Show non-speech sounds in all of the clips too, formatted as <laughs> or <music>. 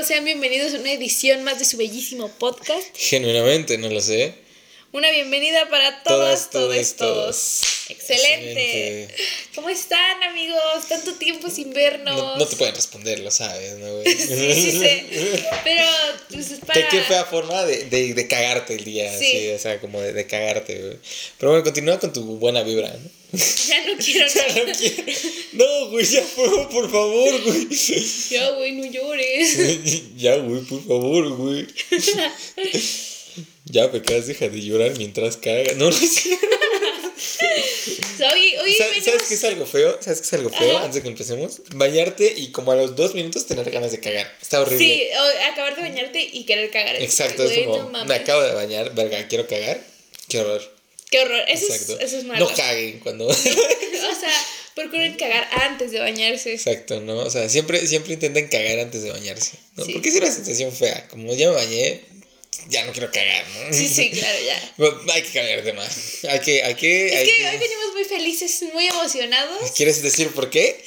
Sean bienvenidos a una edición más de su bellísimo podcast. Genuinamente, no lo sé. Una bienvenida para todas, todos, todos. Excelente. ¿Cómo están, amigos? Tanto tiempo sin vernos. No, te pueden responder, lo sabes, ¿no, güey? sí, sí, sí. Pero, pues es para. Qué, fea forma de, de, de, cagarte el día, sí. o sea, como de, de cagarte, güey. Pero bueno, continúa con tu buena vibra, ¿no? Ya no quiero <laughs> ya No, quiero. no, güey, ya, por, por favor, güey. Ya, güey, no llores. <laughs> ya, güey, por favor, güey. <laughs> Ya, pecas, deja de llorar mientras cagas. No, no es oye, ¿Sabes, qué es algo feo? ¿Sabes qué es algo feo? Antes de que empecemos. Bañarte y como a los dos minutos tener ganas de cagar. Está horrible. Sí, acabar de bañarte y querer cagar. Exacto, es como, me acabo de bañar, verga, quiero cagar. Qué horror. Qué horror. Eso, es, eso es malo. No caguen cuando... <laughs> o sea, procuren cagar antes de bañarse. Exacto, ¿no? O sea, siempre, siempre intenten cagar antes de bañarse. ¿no? Porque es una sensación fea. Como ya me bañé, ya no quiero cagar, ¿no? Sí, sí, claro, ya. <laughs> hay que cagar de más. Hay que, hay que. Es que, hoy venimos muy felices, muy emocionados. ¿Quieres decir por qué?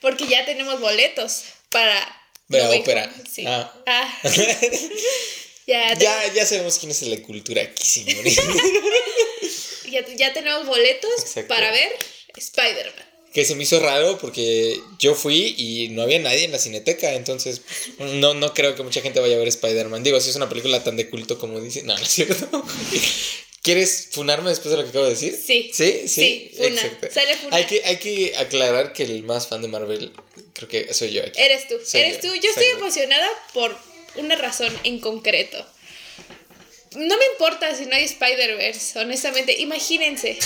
Porque ya tenemos boletos para. la ópera. Sí. Ah. ah. <laughs> ya, ya, ya sabemos quién es la cultura aquí, señor. <laughs> ya, ya tenemos boletos para ver Spider-Man que se me hizo raro porque yo fui y no había nadie en la cineteca, entonces no, no creo que mucha gente vaya a ver Spider-Man. Digo, si es una película tan de culto como dice, no, no es cierto. <laughs> ¿Quieres funarme después de lo que acabo de decir? Sí. ¿Sí? Sí, funa. Sale funa. Hay que, hay que aclarar que el más fan de Marvel creo que soy yo aquí. Eres tú, eres tú. Yo estoy emocionada por una razón en concreto. No me importa si no hay Spider-Verse, honestamente. Imagínense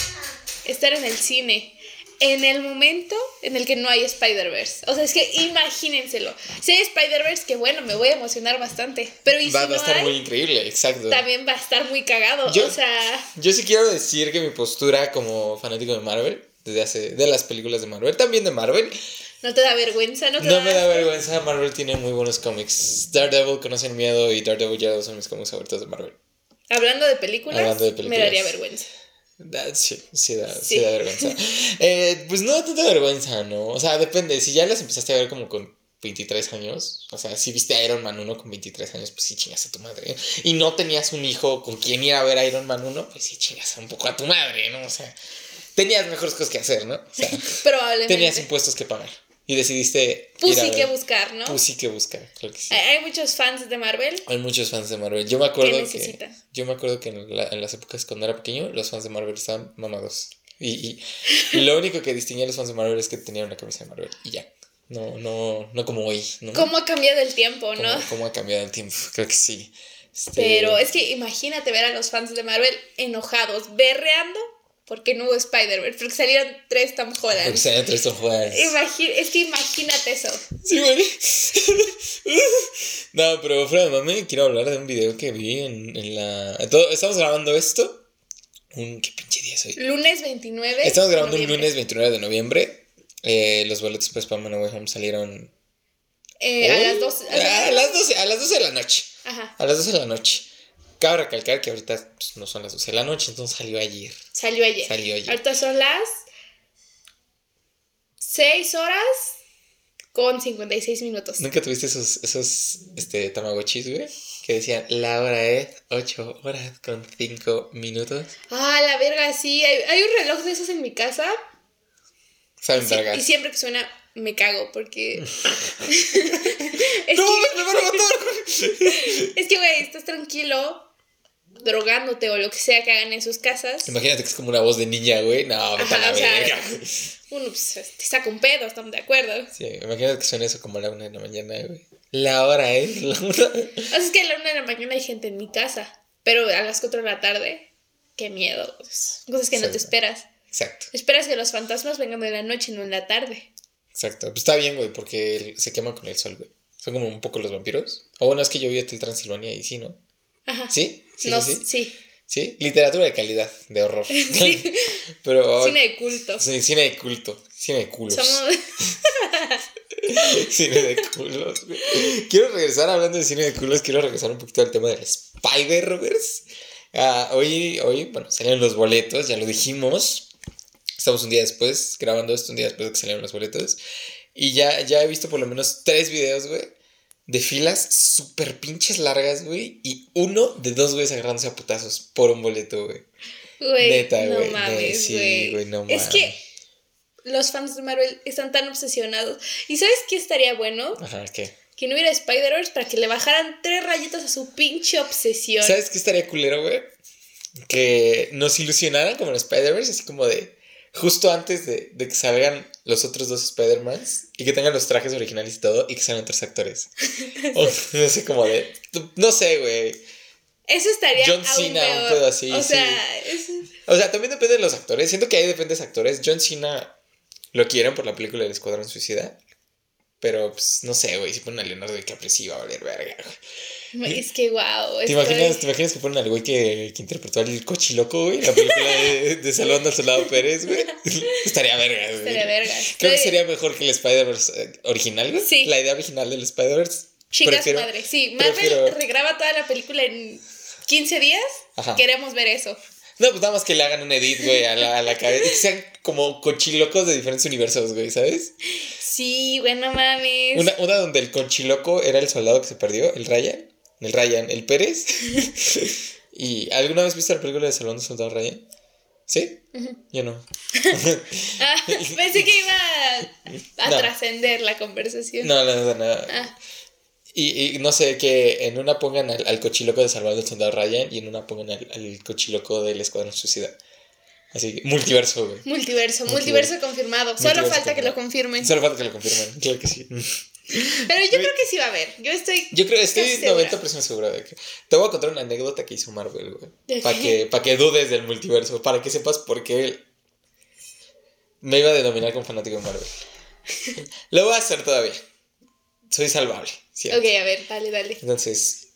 estar en el cine en el momento en el que no hay Spider-Verse. O sea, es que imagínenselo. Si hay Spider-Verse, que bueno, me voy a emocionar bastante. Pero ¿y va, si va a estar muy increíble, exacto. También va a estar muy cagado. Yo, o sea. Yo sí quiero decir que mi postura como fanático de Marvel, desde hace. de las películas de Marvel, también de Marvel. ¿No te da vergüenza? No, te no me da vergüenza. Marvel tiene muy buenos cómics. Daredevil, Conocen Miedo y Daredevil ya son mis cómics favoritos de Marvel. Hablando de películas, Hablando de películas. me daría vergüenza. Sí, sí da, sí. da vergüenza. Eh, pues no tanta vergüenza, ¿no? O sea, depende. Si ya las empezaste a ver como con 23 años, o sea, si viste a Iron Man 1 con 23 años, pues sí chingas a tu madre. Y no tenías un hijo con quien ir a ver a Iron Man 1, pues sí chingas un poco a tu madre, ¿no? O sea, tenías mejores cosas que hacer, ¿no? O sea, <laughs> Probablemente. Tenías impuestos que pagar. Y decidiste. Pussy que buscar, ¿no? Pussy que buscar, creo que sí. Hay muchos fans de Marvel. Hay muchos fans de Marvel. Yo me acuerdo que. Yo me acuerdo que en, en, las épocas cuando era pequeño, los fans de Marvel estaban mamados. Y, y, lo único que distinguía a los fans de Marvel es que tenían una camisa de Marvel. Y ya. No, no, no como hoy. ¿no? ¿Cómo ha cambiado el tiempo, no? ¿Cómo ha cambiado el tiempo? Creo que sí. Este... Pero es que imagínate ver a los fans de Marvel enojados, berreando porque no hubo Spider-Verse, porque salieron tres Tom Holland. Porque salieron tres Tom Holland. es que imagínate eso. Sí, güey. <laughs> no, pero fuera de mami, quiero hablar de un video que vi en, en la... estamos grabando esto. Un, ¿Qué pinche día es hoy? Lunes 29. Estamos grabando un lunes 29 de noviembre. Eh, los boletos pues para Man Away Home salieron... Eh, a las 12. A, las 12, a las 12 de la noche. Ajá. A las 12 de la noche. Cabe recalcar que ahorita pues, no son las 12 de la noche, entonces salió ayer. Salió ayer. Salió ayer. Ahorita son las 6 horas con 56 minutos. ¿Nunca tuviste esos, esos este, tamagotchis, güey? Que decían, la hora es 8 horas con 5 minutos. Ah, la verga, sí. Hay, un reloj de esos en mi casa. Saben y, y siempre que suena, me cago porque. <laughs> <laughs> ¡No, me van a matar! <laughs> es que, güey, estás tranquilo drogándote o lo que sea que hagan en sus casas. Imagínate que es como una voz de niña, güey. No, vete a la verga. Uno pues, te saca un pedo, estamos de acuerdo. Sí, imagínate que suena eso como a la una de la mañana, güey. La hora es <laughs> la una. Es que a la una de la mañana hay gente en mi casa, pero a las cuatro de la tarde, qué miedo. Cosas que no te esperas. Exacto. Esperas que los fantasmas vengan en la noche, no en la tarde. Exacto. Pues está bien, güey, porque se quema con el sol, güey. Son como un poco los vampiros. O bueno, es que yo vi a Transilvania y sí, ¿no? Ajá. ¿Sí? ¿Sí? Sí. sí. Literatura de calidad, de horror. <laughs> Sí. <laughs> Pero, cine de culto. Sí, cine de culto. Cine de culos. Somos... <laughs> cine de culos. Quiero regresar hablando de cine de culos. Quiero regresar un poquito al tema del Spider-Verse. Uh, hoy, hoy, bueno, salieron los boletos, ya lo dijimos. Estamos un día después, grabando esto un día después de que salieron los boletos. Y ya, ya he visto por lo menos tres videos, güey, de filas súper pinches largas, güey, y uno de dos güeyes agarrándose a putazos por un boleto, güey. Güey, Neta, no güey. Mames, sí, güey, no mames. Es que los fans de Marvel están tan obsesionados. ¿Y sabes qué estaría bueno? Ajá, ¿qué? Que no hubiera Spider-Verse para que le bajaran tres rayitas a su pinche obsesión. ¿Sabes qué estaría culero, güey? Que nos ilusionaran como en Spider-Verse, así como de justo antes de, de, que salgan los otros dos Spider-Mans y que tengan los trajes originales y todo y que sean otros actores. <laughs> no sé, como de. No sé, güey. Eso estaría. John Cena, un pedo así. O sea, o sea, también depende de los actores. Siento que ahí depende de los actores. John Cena lo quieren por la película del Escuadrón Suicida. Pero, pues, no sé, güey, si ponen a Leonardo DiCaprio sí va a valer verga. Es que, wow. ¿Te, imaginas, ¿Te imaginas que ponen al güey que, que interpretó al cochiloco, güey? La película de, de <laughs> Salvando al Soldado Pérez, güey. <laughs> Estaría verga, güey. Estaría verga. Creo que sería mejor que el Spider-Verse eh, original, güey. Sí. La idea original del Spider-Verse. Chicas madre, sí. Marvel regraba toda la película en 15 días. Ajá. Queremos ver eso. No, pues nada más que le hagan un edit, güey, a la, a la cabeza. Y que sean como cochilocos de diferentes universos, güey, ¿sabes? Sí, bueno, mames. Una, una donde el conchiloco era el soldado que se perdió, el Ryan. El Ryan, el Pérez. <laughs> <laughs> ¿Y alguna vez viste la película de Salón de Soldado Ryan? ¿Sí? Yo no. <laughs> ah, pensé que iba a, trascender la conversación. No, no, no, no. Ah. Y, y, no sé, que en una pongan al, cochiloco de Salvador del Soldado Ryan y en una pongan al, al cochiloco del Escuadrón Suicida. Así que, multiverso, güey. Multiverso, multiverso, confirmado. Solo falta que lo confirmen. Solo falta que lo confirmen, claro que sí. Pero yo creo que sí va a haber. Yo estoy. Yo creo, estoy 90% segura de que. Te voy a contar una anécdota que hizo Marvel, güey. Para que, para que dudes del multiverso. Para que sepas por qué me iba a denominar como fanático de Marvel. <laughs> lo voy a hacer todavía. Soy salvable. Ok, a ver, dale, dale. Entonces,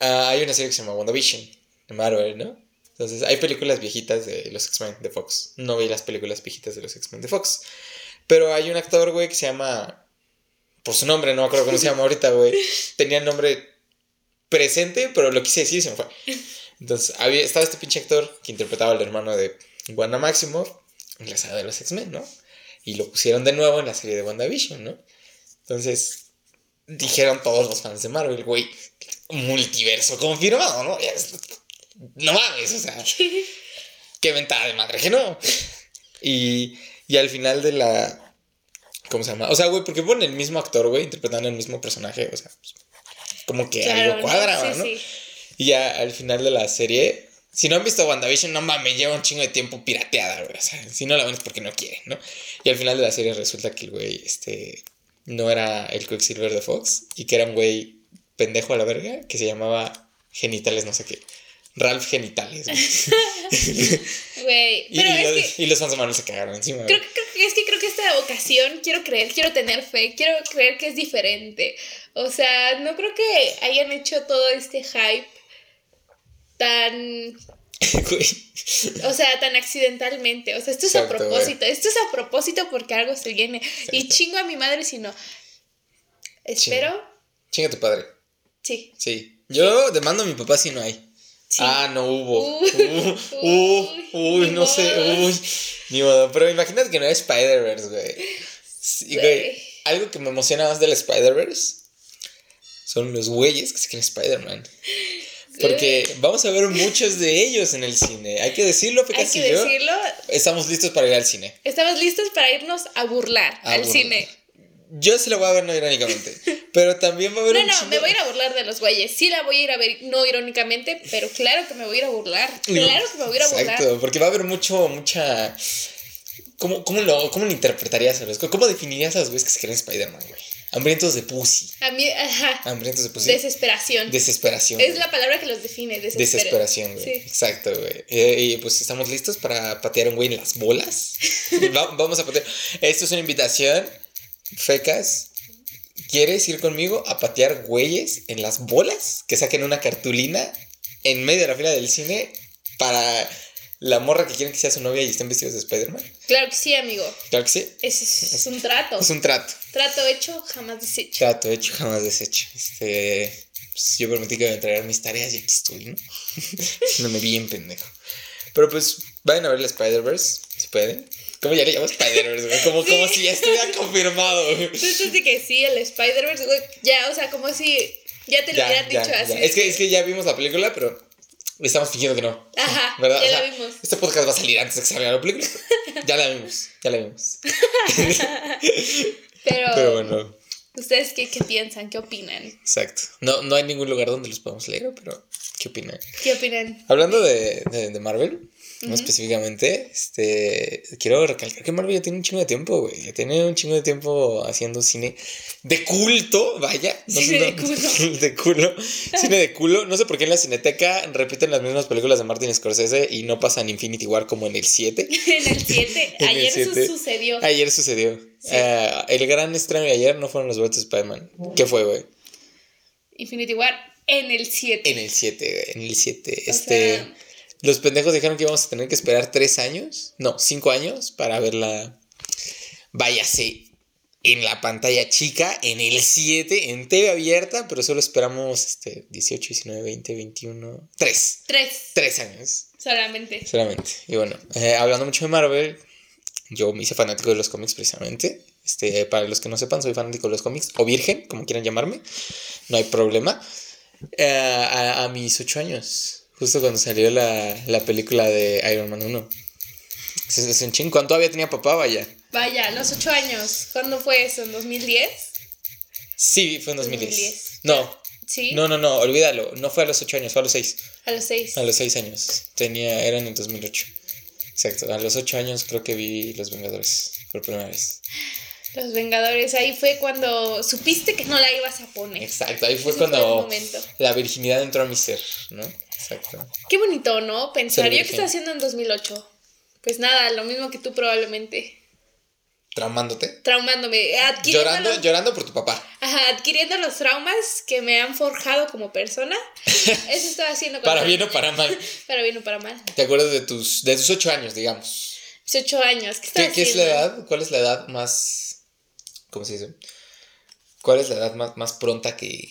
uh, hay una serie que se llama WandaVision de Marvel, ¿no? Entonces, hay películas viejitas de los X-Men de Fox. No vi las películas viejitas de los X-Men de Fox. Pero hay un actor, güey, que se llama. Por su nombre, no me acuerdo cómo se llama ahorita, güey. <laughs> Tenía el nombre presente, pero lo quise decir y se me fue. Entonces, había, estaba este pinche actor que interpretaba al hermano de Wanda Maximoff en la saga de los X-Men, ¿no? Y lo pusieron de nuevo en la serie de WandaVision, ¿no? Entonces, dijeron todos los fans de Marvel, güey, multiverso confirmado, ¿no? no mames, o sea, <laughs> qué ventaja de madre que no. Y, y al final de la. ¿Cómo se llama? O sea, güey, porque ponen el mismo actor, güey, interpretando el mismo personaje, o sea, pues, como que algo cuadra, ¿no? Y ya al final de la serie, si no han visto WandaVision, no mames, lleva un chingo de tiempo pirateada, güey. O sea, si no la ven es porque no quieren, ¿no? Y al final de la serie resulta que el güey, este, no era el Quicksilver de Fox y que era un güey pendejo a la verga que se llamaba Genitales, no sé qué. Ralph Genitales. Güey. <laughs> <laughs> y, los, y los fans se cagaron encima. Creo, creo, es que creo que esta ocasión quiero creer, quiero tener fe, quiero creer que es diferente. O sea, no creo que hayan hecho todo este hype tan <laughs> o sea, tan accidentalmente. O sea, esto es a propósito. Esto es a propósito porque algo se viene. Y chingo a mi madre si no. Espero. Chinga a tu padre. Sí. Sí. Yo demando a mi papá si no hay. Ah, no hubo. Uy, <laughs> uy, no sé. Uy, ni modo. Pero imagínate que no es Spider-Verse, güey. güey. Algo que me emociona más del Spider-Verse son los güeyes que se quieren Spider-Man. Porque vamos a ver muchos de ellos en el cine. Hay que decirlo, Hay que decirlo. Estamos listos para ir al cine. Estamos listos para irnos a burlar al cine. Yo sí la voy a ver no irónicamente. pero también va a haber no, No, me voy a ir a burlar de los güeyes. Sí la voy a ir a ver no irónicamente, pero claro que me voy a ir a burlar. Claro que me voy a ir a burlar. Exacto, porque va a haber mucho, mucha. ¿Cómo, cómo, lo, cómo lo interpretarías a los ¿Cómo definirías a los güeyes que se quieren Spider-Man, güey? Hambrientos de pussy. ajá. Hambrientos de pussy. Desesperación. Desesperación. Es la palabra que los define, desesperación. güey. Exacto, güey. Eh, y pues estamos listos para patear un güey en las bolas. <laughs> vamos a patear. Esto es una invitación. Fecas, ¿quieres ir conmigo a patear güeyes en las bolas? Que saquen una cartulina en medio de la fila del cine para la morra que quieren que sea su novia y estén vestidos de Spider-Man? Claro que sí, amigo. Claro que sí. Es, un trato. Es un trato. Trato hecho, jamás deshecho. Trato hecho, jamás deshecho. Este, pues, yo prometí que iba a entregar mis tareas y aquí estoy, ¿no? <laughs> no me bien pendejo. Pero pues, vayan a ver la Spider-Verse, si pueden. ¿Cómo ya le llamo Spider-Verse, Como, como si ya estuviera confirmado. Entonces, de que sí, el Spider-Verse, güey. Ya, o sea, como si ya te lo hubieran dicho así. Es, que, es que ya vimos la película, pero estamos fingiendo que no. Ajá. <laughs> ¿Verdad? Ya la vimos. Este podcast va a salir antes de que salga la película. <laughs> ya la vimos, ya la vimos. <laughs> pero, pero bueno. ¿Ustedes qué, qué, piensan? ¿Qué opinan? Exacto. No, no hay ningún lugar donde los podamos leer, pero ¿qué opinan? ¿Qué opinan? Hablando de, de, de Marvel, no específicamente, este, quiero recalcar que Marvel ya tiene un chingo de tiempo, güey. Ya tiene un chingo de tiempo haciendo cine de culto, vaya. cine de culo. <laughs> de culo. Cine de culo. No sé por qué en la cineteca repiten las mismas películas de Martin Scorsese y no pasan Infinity War como en el 7. <laughs> en el 7. <laughs> Ayer sucedió. Ayer sucedió. Eh, el gran estreno de ayer no fueron los bots de Spider-Man. ¿Qué fue, güey? Infinity War en el 7. En el 7, güey. En el 7. Este. Los pendejos dijeron que íbamos a tener que esperar tres años, no, cinco años para verla. Váyase en la pantalla chica, en el 7, en TV abierta, pero solo esperamos este, 18, 19, 20, 21, 3. 3. 3 años. Solamente. Solamente. Y bueno, eh, hablando mucho de Marvel, yo me hice fanático de los cómics precisamente. Este, para los que no sepan, soy fanático de los cómics, o virgen, como quieran llamarme, no hay problema. Eh, a, a mis 8 años Justo cuando salió la, película de Iron Man 1. Es, un ching. ¿Cuánto todavía tenía papá? Vaya. Vaya, los ocho años. ¿Cuándo fue eso? ¿En 2010? Sí, fue en 2010. No. ¿Sí? No, no, no, olvídalo. No fue a los ocho años, fue a los seis. A los seis. A los seis años. Tenía, eran en 2008. Exacto. A los ocho años creo que vi Los Vengadores por primera vez. Los Vengadores, ahí fue cuando supiste que no la ibas a poner. Exacto, ahí fue cuando la virginidad entró a mi ser, ¿no? Exacto. Qué bonito, ¿no? Pensar, ¿yo qué estaba haciendo en 2008? Pues nada, lo mismo que tú probablemente. ¿Traumándote? Traumándome. Llorando, llorando por tu papá. Ajá, adquiriendo los traumas que me han forjado como persona. <laughs> Eso estaba haciendo. para bien o para mal. <laughs> para bien o para mal. ¿Te acuerdas de tus, de tus ocho años, digamos? Mis ocho años. ¿Qué, ¿Qué, es la edad? ¿Cuál es la edad más... ¿Cómo se dice? ¿Cuál es la edad más, más pronta que,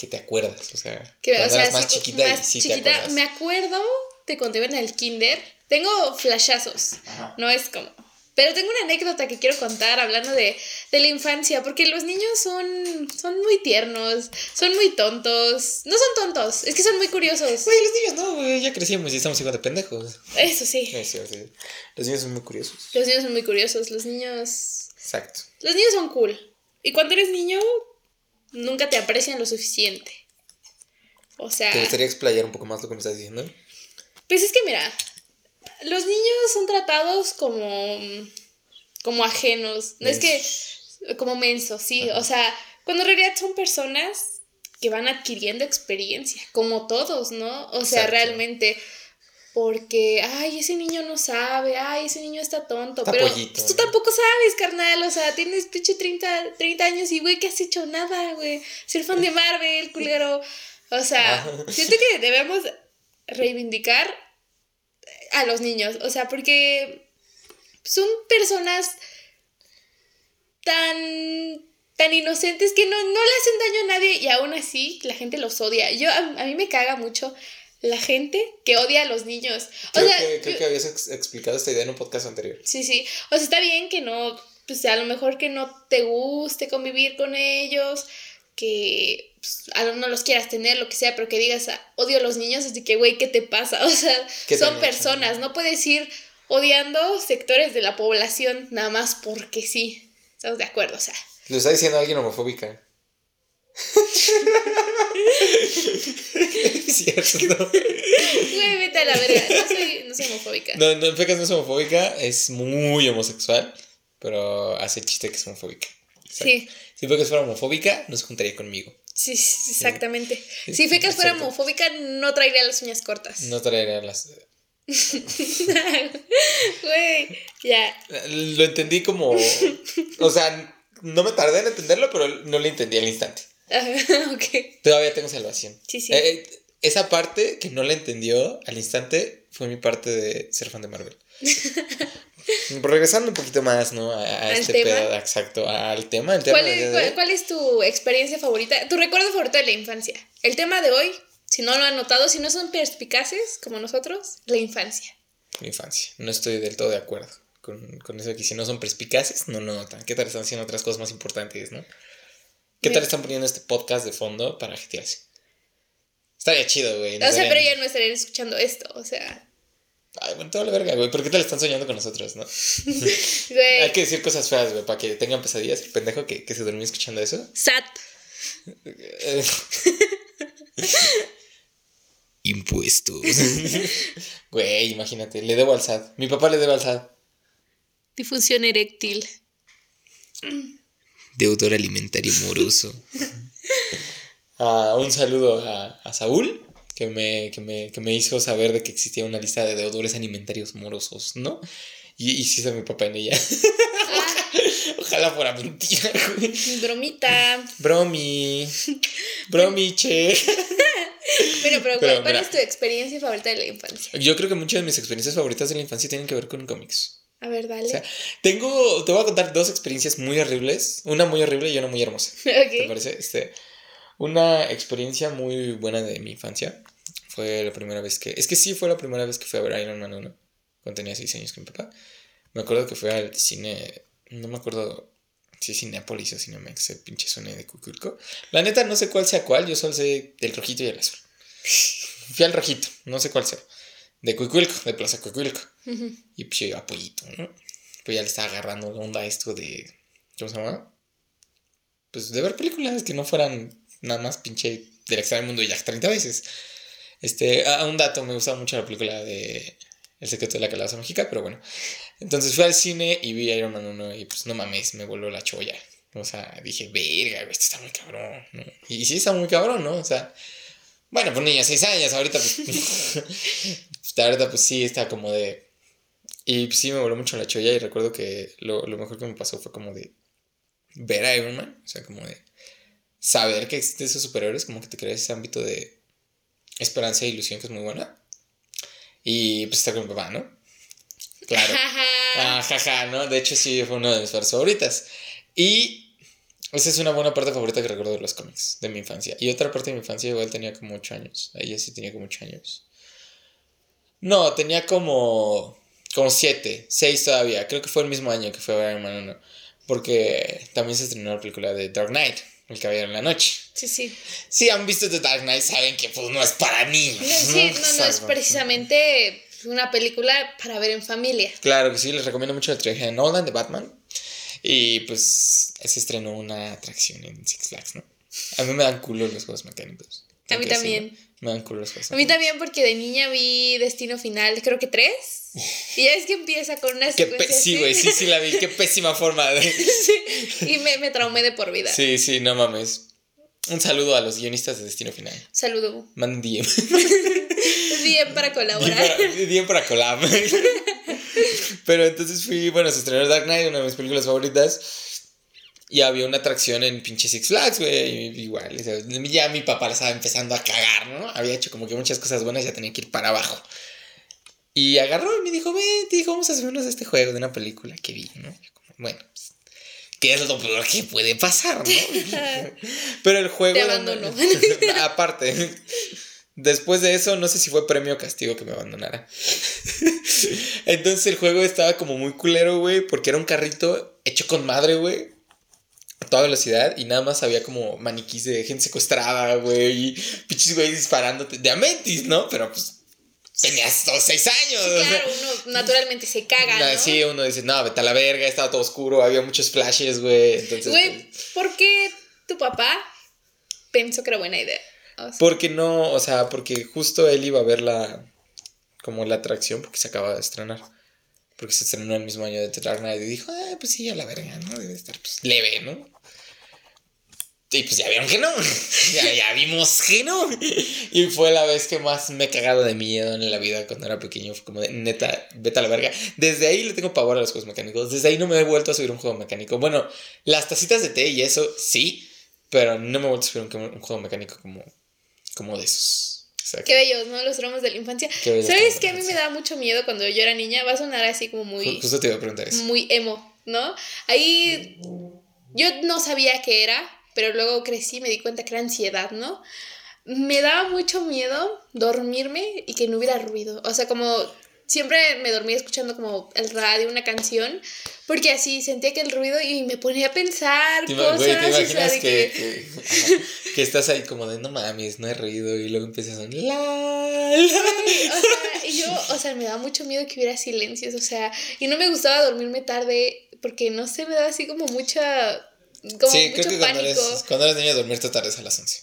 que te acuerdas, o sea, que, cuando eras más chiquita y sí te acuerdas. Me acuerdo de cuando iba en el kinder, tengo flashazos, no es como... Pero tengo una anécdota que quiero contar hablando de, de, la infancia, porque los niños son, son muy tiernos, son muy tontos. No son tontos, es que son muy curiosos. Güey, los niños no, güey, ya crecimos y estamos igual de pendejos. Eso sí. Los niños son muy curiosos. Los niños son muy curiosos, los niños... Exacto. Los niños son cool. Y cuando eres niño, nunca te aprecian lo suficiente. O sea... ¿Te gustaría explayar un poco más lo que me estás diciendo? Pues es que mira, los niños son tratados como, como ajenos. No es que como mensos, sí. O sea, cuando en realidad son personas que van adquiriendo experiencia, como todos, ¿no? O sea, realmente porque, ay, ese niño no sabe, ay, ese niño está tonto, pero pues, tú tampoco sabes, carnal, o sea, tienes pinche 30, 30 años y, güey, que has hecho nada, güey, ser fan de <laughs> Marvel, culero, o sea, siento que debemos reivindicar a los niños, o sea, porque son personas tan tan inocentes que no, no le hacen daño a nadie y aún así la gente los odia. Yo, a mí me caga mucho la gente que odia a los niños. Creo, que, creo que habías explicado esta idea en un podcast anterior. Sí, sí. O sea, está bien que no, pues a lo mejor que no te guste convivir con ellos, que pues, a lo no los quieras tener, lo que sea, pero que digas, ah, odio a los niños, así que, güey, ¿qué te pasa? <laughs> O sea, son personas, no puedes ir odiando sectores de la población nada más porque sí. Estamos de acuerdo, o sea. Lo está diciendo alguien homofóbica. Cierto, ¿no? Güey, vete a la verga. No soy, no soy homofóbica. No, no, no es homofóbica, es muy homosexual, pero hace chiste que es homofóbica. Sí. Si Fecas fuera homofóbica, no se juntaría conmigo. Sí, sí exactamente. Si Fecas fuera homofóbica, no traería las uñas cortas. No traería las. <laughs> Güey, ya. Lo entendí como. O sea, no me tardé en entenderlo, pero no lo entendí al instante. <laughs> ok. Todavía tengo salvación. Sí, sí. Eh, eh, esa parte que no la entendió al instante fue mi parte de ser fan de Marvel. <laughs> Regresando un poquito más, ¿no? A, este pedo, exacto, al tema. El tema ¿Cuál, es, ¿Cuál, es tu experiencia favorita, tu recuerdo favorito de la infancia? El tema de hoy, si no lo han notado, si no son perspicaces como nosotros, la infancia. La infancia. No estoy del todo de acuerdo con, con eso que si no son perspicaces, no lo notan. ¿Qué tal están haciendo otras cosas más importantes, no? ¿Qué tal están poniendo este podcast de fondo para jetearse? Estaría chido, güey. O sea, pero ya no estarían escuchando esto, o sea. Ay, bueno, toda la verga, güey. ¿Por qué te la están soñando con nosotros, no? <laughs> Hay que decir cosas feas, güey, para que tengan pesadillas. El pendejo que, que se durmió escuchando eso. Sat. <laughs> Impuestos. <laughs> Güey, imagínate, le debo al SAT. Mi papá le debe al SAT. Difusión eréctil. Deudor alimentario moroso. <laughs> Ah, un saludo a, Saúl, que me, que, me, que me, hizo saber de que existía una lista de deudores alimentarios morosos, ¿no? Y, y sí mi papá en ella. <laughs> Ojalá fuera mentira, güey. Bromita. Bromi. Bromiche. Pero, pero, ¿cuál, es tu experiencia favorita de la infancia? Yo creo que muchas de mis experiencias favoritas de la infancia tienen que ver con cómics. A ver, dale. O sea, tengo, te voy a contar dos experiencias muy horribles. Una muy horrible y una muy hermosa. <laughs> ¿Te parece? Este, una experiencia muy buena de mi infancia fue la primera vez que... Es que sí fue la primera vez que fui a ver Iron Man 1, cuando tenía 6 años con mi papá. Me acuerdo que fue al cine, no me acuerdo si es Cinepolis o Cinemex, el pinche suene de Cuculco. La neta no sé cuál sea cuál, yo solo sé del rojito y el azul. Fui al rojito, no sé cuál sea. De Cuicuilco, de Plaza Cuicuilco. <laughs> Y pues yo apoyito, ¿no? Pues ya le estaba agarrando la onda a esto de. ¿Cómo se llama? Pues de ver películas que no fueran nada más pinche del extraño mundo ya 30 veces. Este, a un dato, me gusta mucho la película de El secreto de la calabaza mágica, pero bueno. Entonces fui al cine y vi Iron Man 1 y pues no mames, me voló la cholla. O sea, dije, verga, esto está muy cabrón, ¿no? Y sí está muy cabrón, ¿no? O sea, bueno, pues niña, 6 años, ahorita pues. <laughs> ahorita pues sí, está como de. Y pues, sí me voló mucho la cholla y recuerdo que lo, lo mejor que me pasó fue como de ver a Iron Man, o sea, como de saber que existen esos superhéroes, como que te creas ese ámbito de esperanza e ilusión que es muy buena. Y pues estar con mi papá, ¿no? Claro. <laughs> ah, jaja, ¿no? De hecho sí fue una de mis partes favoritas. Y esa es una buena parte favorita que recuerdo de los cómics de mi infancia. Y otra parte de mi infancia igual tenía como 8 años. Ella sí tenía como 8 años. No, tenía como como 7, 6 todavía. Creo que fue el mismo año que fue Iron Man 1. Porque también se estrenó la película de Dark Knight. El Caballero en la Noche. Sí, sí. Si han visto The Dark Knight, saben que pues no es para niños. No, sí, no, no, es precisamente una película para ver en familia. Claro que sí, les recomiendo mucho la trilogía de Nolan de Batman. Y pues se estrenó una atracción en Six Flags, ¿no? A mí me dan culo los juegos mecánicos. A mí también. Me dan culo los A mí también porque de niña vi Destino Final, creo que tres. Y ya es que empieza con una secuencia Sí, güey, sí, sí la vi. Qué <laughs> pésima forma de... sí, y me, me traumé de por vida. Sí, sí, no mames. Un saludo a los guionistas de Destino Final. Saludo. Manden DM. <laughs> DM para colaborar. DM para, colaborar. <laughs> Pero entonces fui, bueno, se estrenó Dark Knight, una de mis películas favoritas. Y había una atracción en pinche Six Flags, güey. Igual, ya mi papá estaba empezando a cagar, ¿no? Había hecho como que muchas cosas buenas, ya tenía que ir para abajo. Y agarró y me dijo, ven, te dijo, vamos a hacernos este juego de una película que vi, ¿no? Bueno, pues, ¿qué es lo peor que puede pasar, no? <laughs> Pero el juego... Te abandonó. <laughs> Aparte, después de eso, no sé si fue premio o castigo que me abandonara. <laughs> Entonces el juego estaba como muy culero, güey, porque era un carrito hecho con madre, güey a toda velocidad y nada más había como maniquís de gente secuestrada, güey, y pinches güey disparándote de Amentis, ¿no? Pero pues tenías todos seis años. claro, uno naturalmente se caga, ¿no? Sí, uno dice, no, vete a la verga, estaba todo oscuro, había muchos flashes, güey. Entonces, güey, pues, ¿por qué tu papá pensó que era buena idea? porque no, o sea, porque justo él iba a ver la, como la atracción, porque se acaba de estrenar. Porque se estrenó el mismo año de The Dark Knight y dijo, ah, pues sí, a la verga, ¿no? Debe estar pues, leve, ¿no? Y pues ya vieron que no. <laughs> ya, ya vimos que no. <laughs> Y fue la vez que más me he cagado de miedo en la vida cuando era pequeño. Fue como de, neta, vete a la verga. Desde ahí le tengo pavor a los juegos mecánicos. Desde ahí no me he vuelto a subir un juego mecánico. Bueno, las tacitas de té y eso, sí. Pero no me he vuelto a subir un, juego mecánico como, como de esos. Qué bellos, ¿no? Los tramos de la infancia. ¿Sabes qué? A mí me da mucho miedo cuando yo era niña. Va a sonar así como muy... Justo te iba a preguntar eso. Muy emo, ¿no? Ahí yo no sabía qué era, pero luego crecí y me di cuenta que era ansiedad, ¿no? Me daba mucho miedo dormirme y que no hubiera ruido. O sea, como siempre me dormía escuchando como el radio, una canción, porque así sentía que el ruido y me ponía a pensar cosas. Güey, ¿te imaginas que, que, estás ahí como de no mames, no hay ruido y luego empiezas a la, la. o sea, y yo, o sea, me daba mucho miedo que hubiera silencios, o sea, y no me gustaba dormirme tarde porque no sé, me daba así como mucha como sí, creo que cuando eres, cuando eres niño dormirte tarde es a las 11.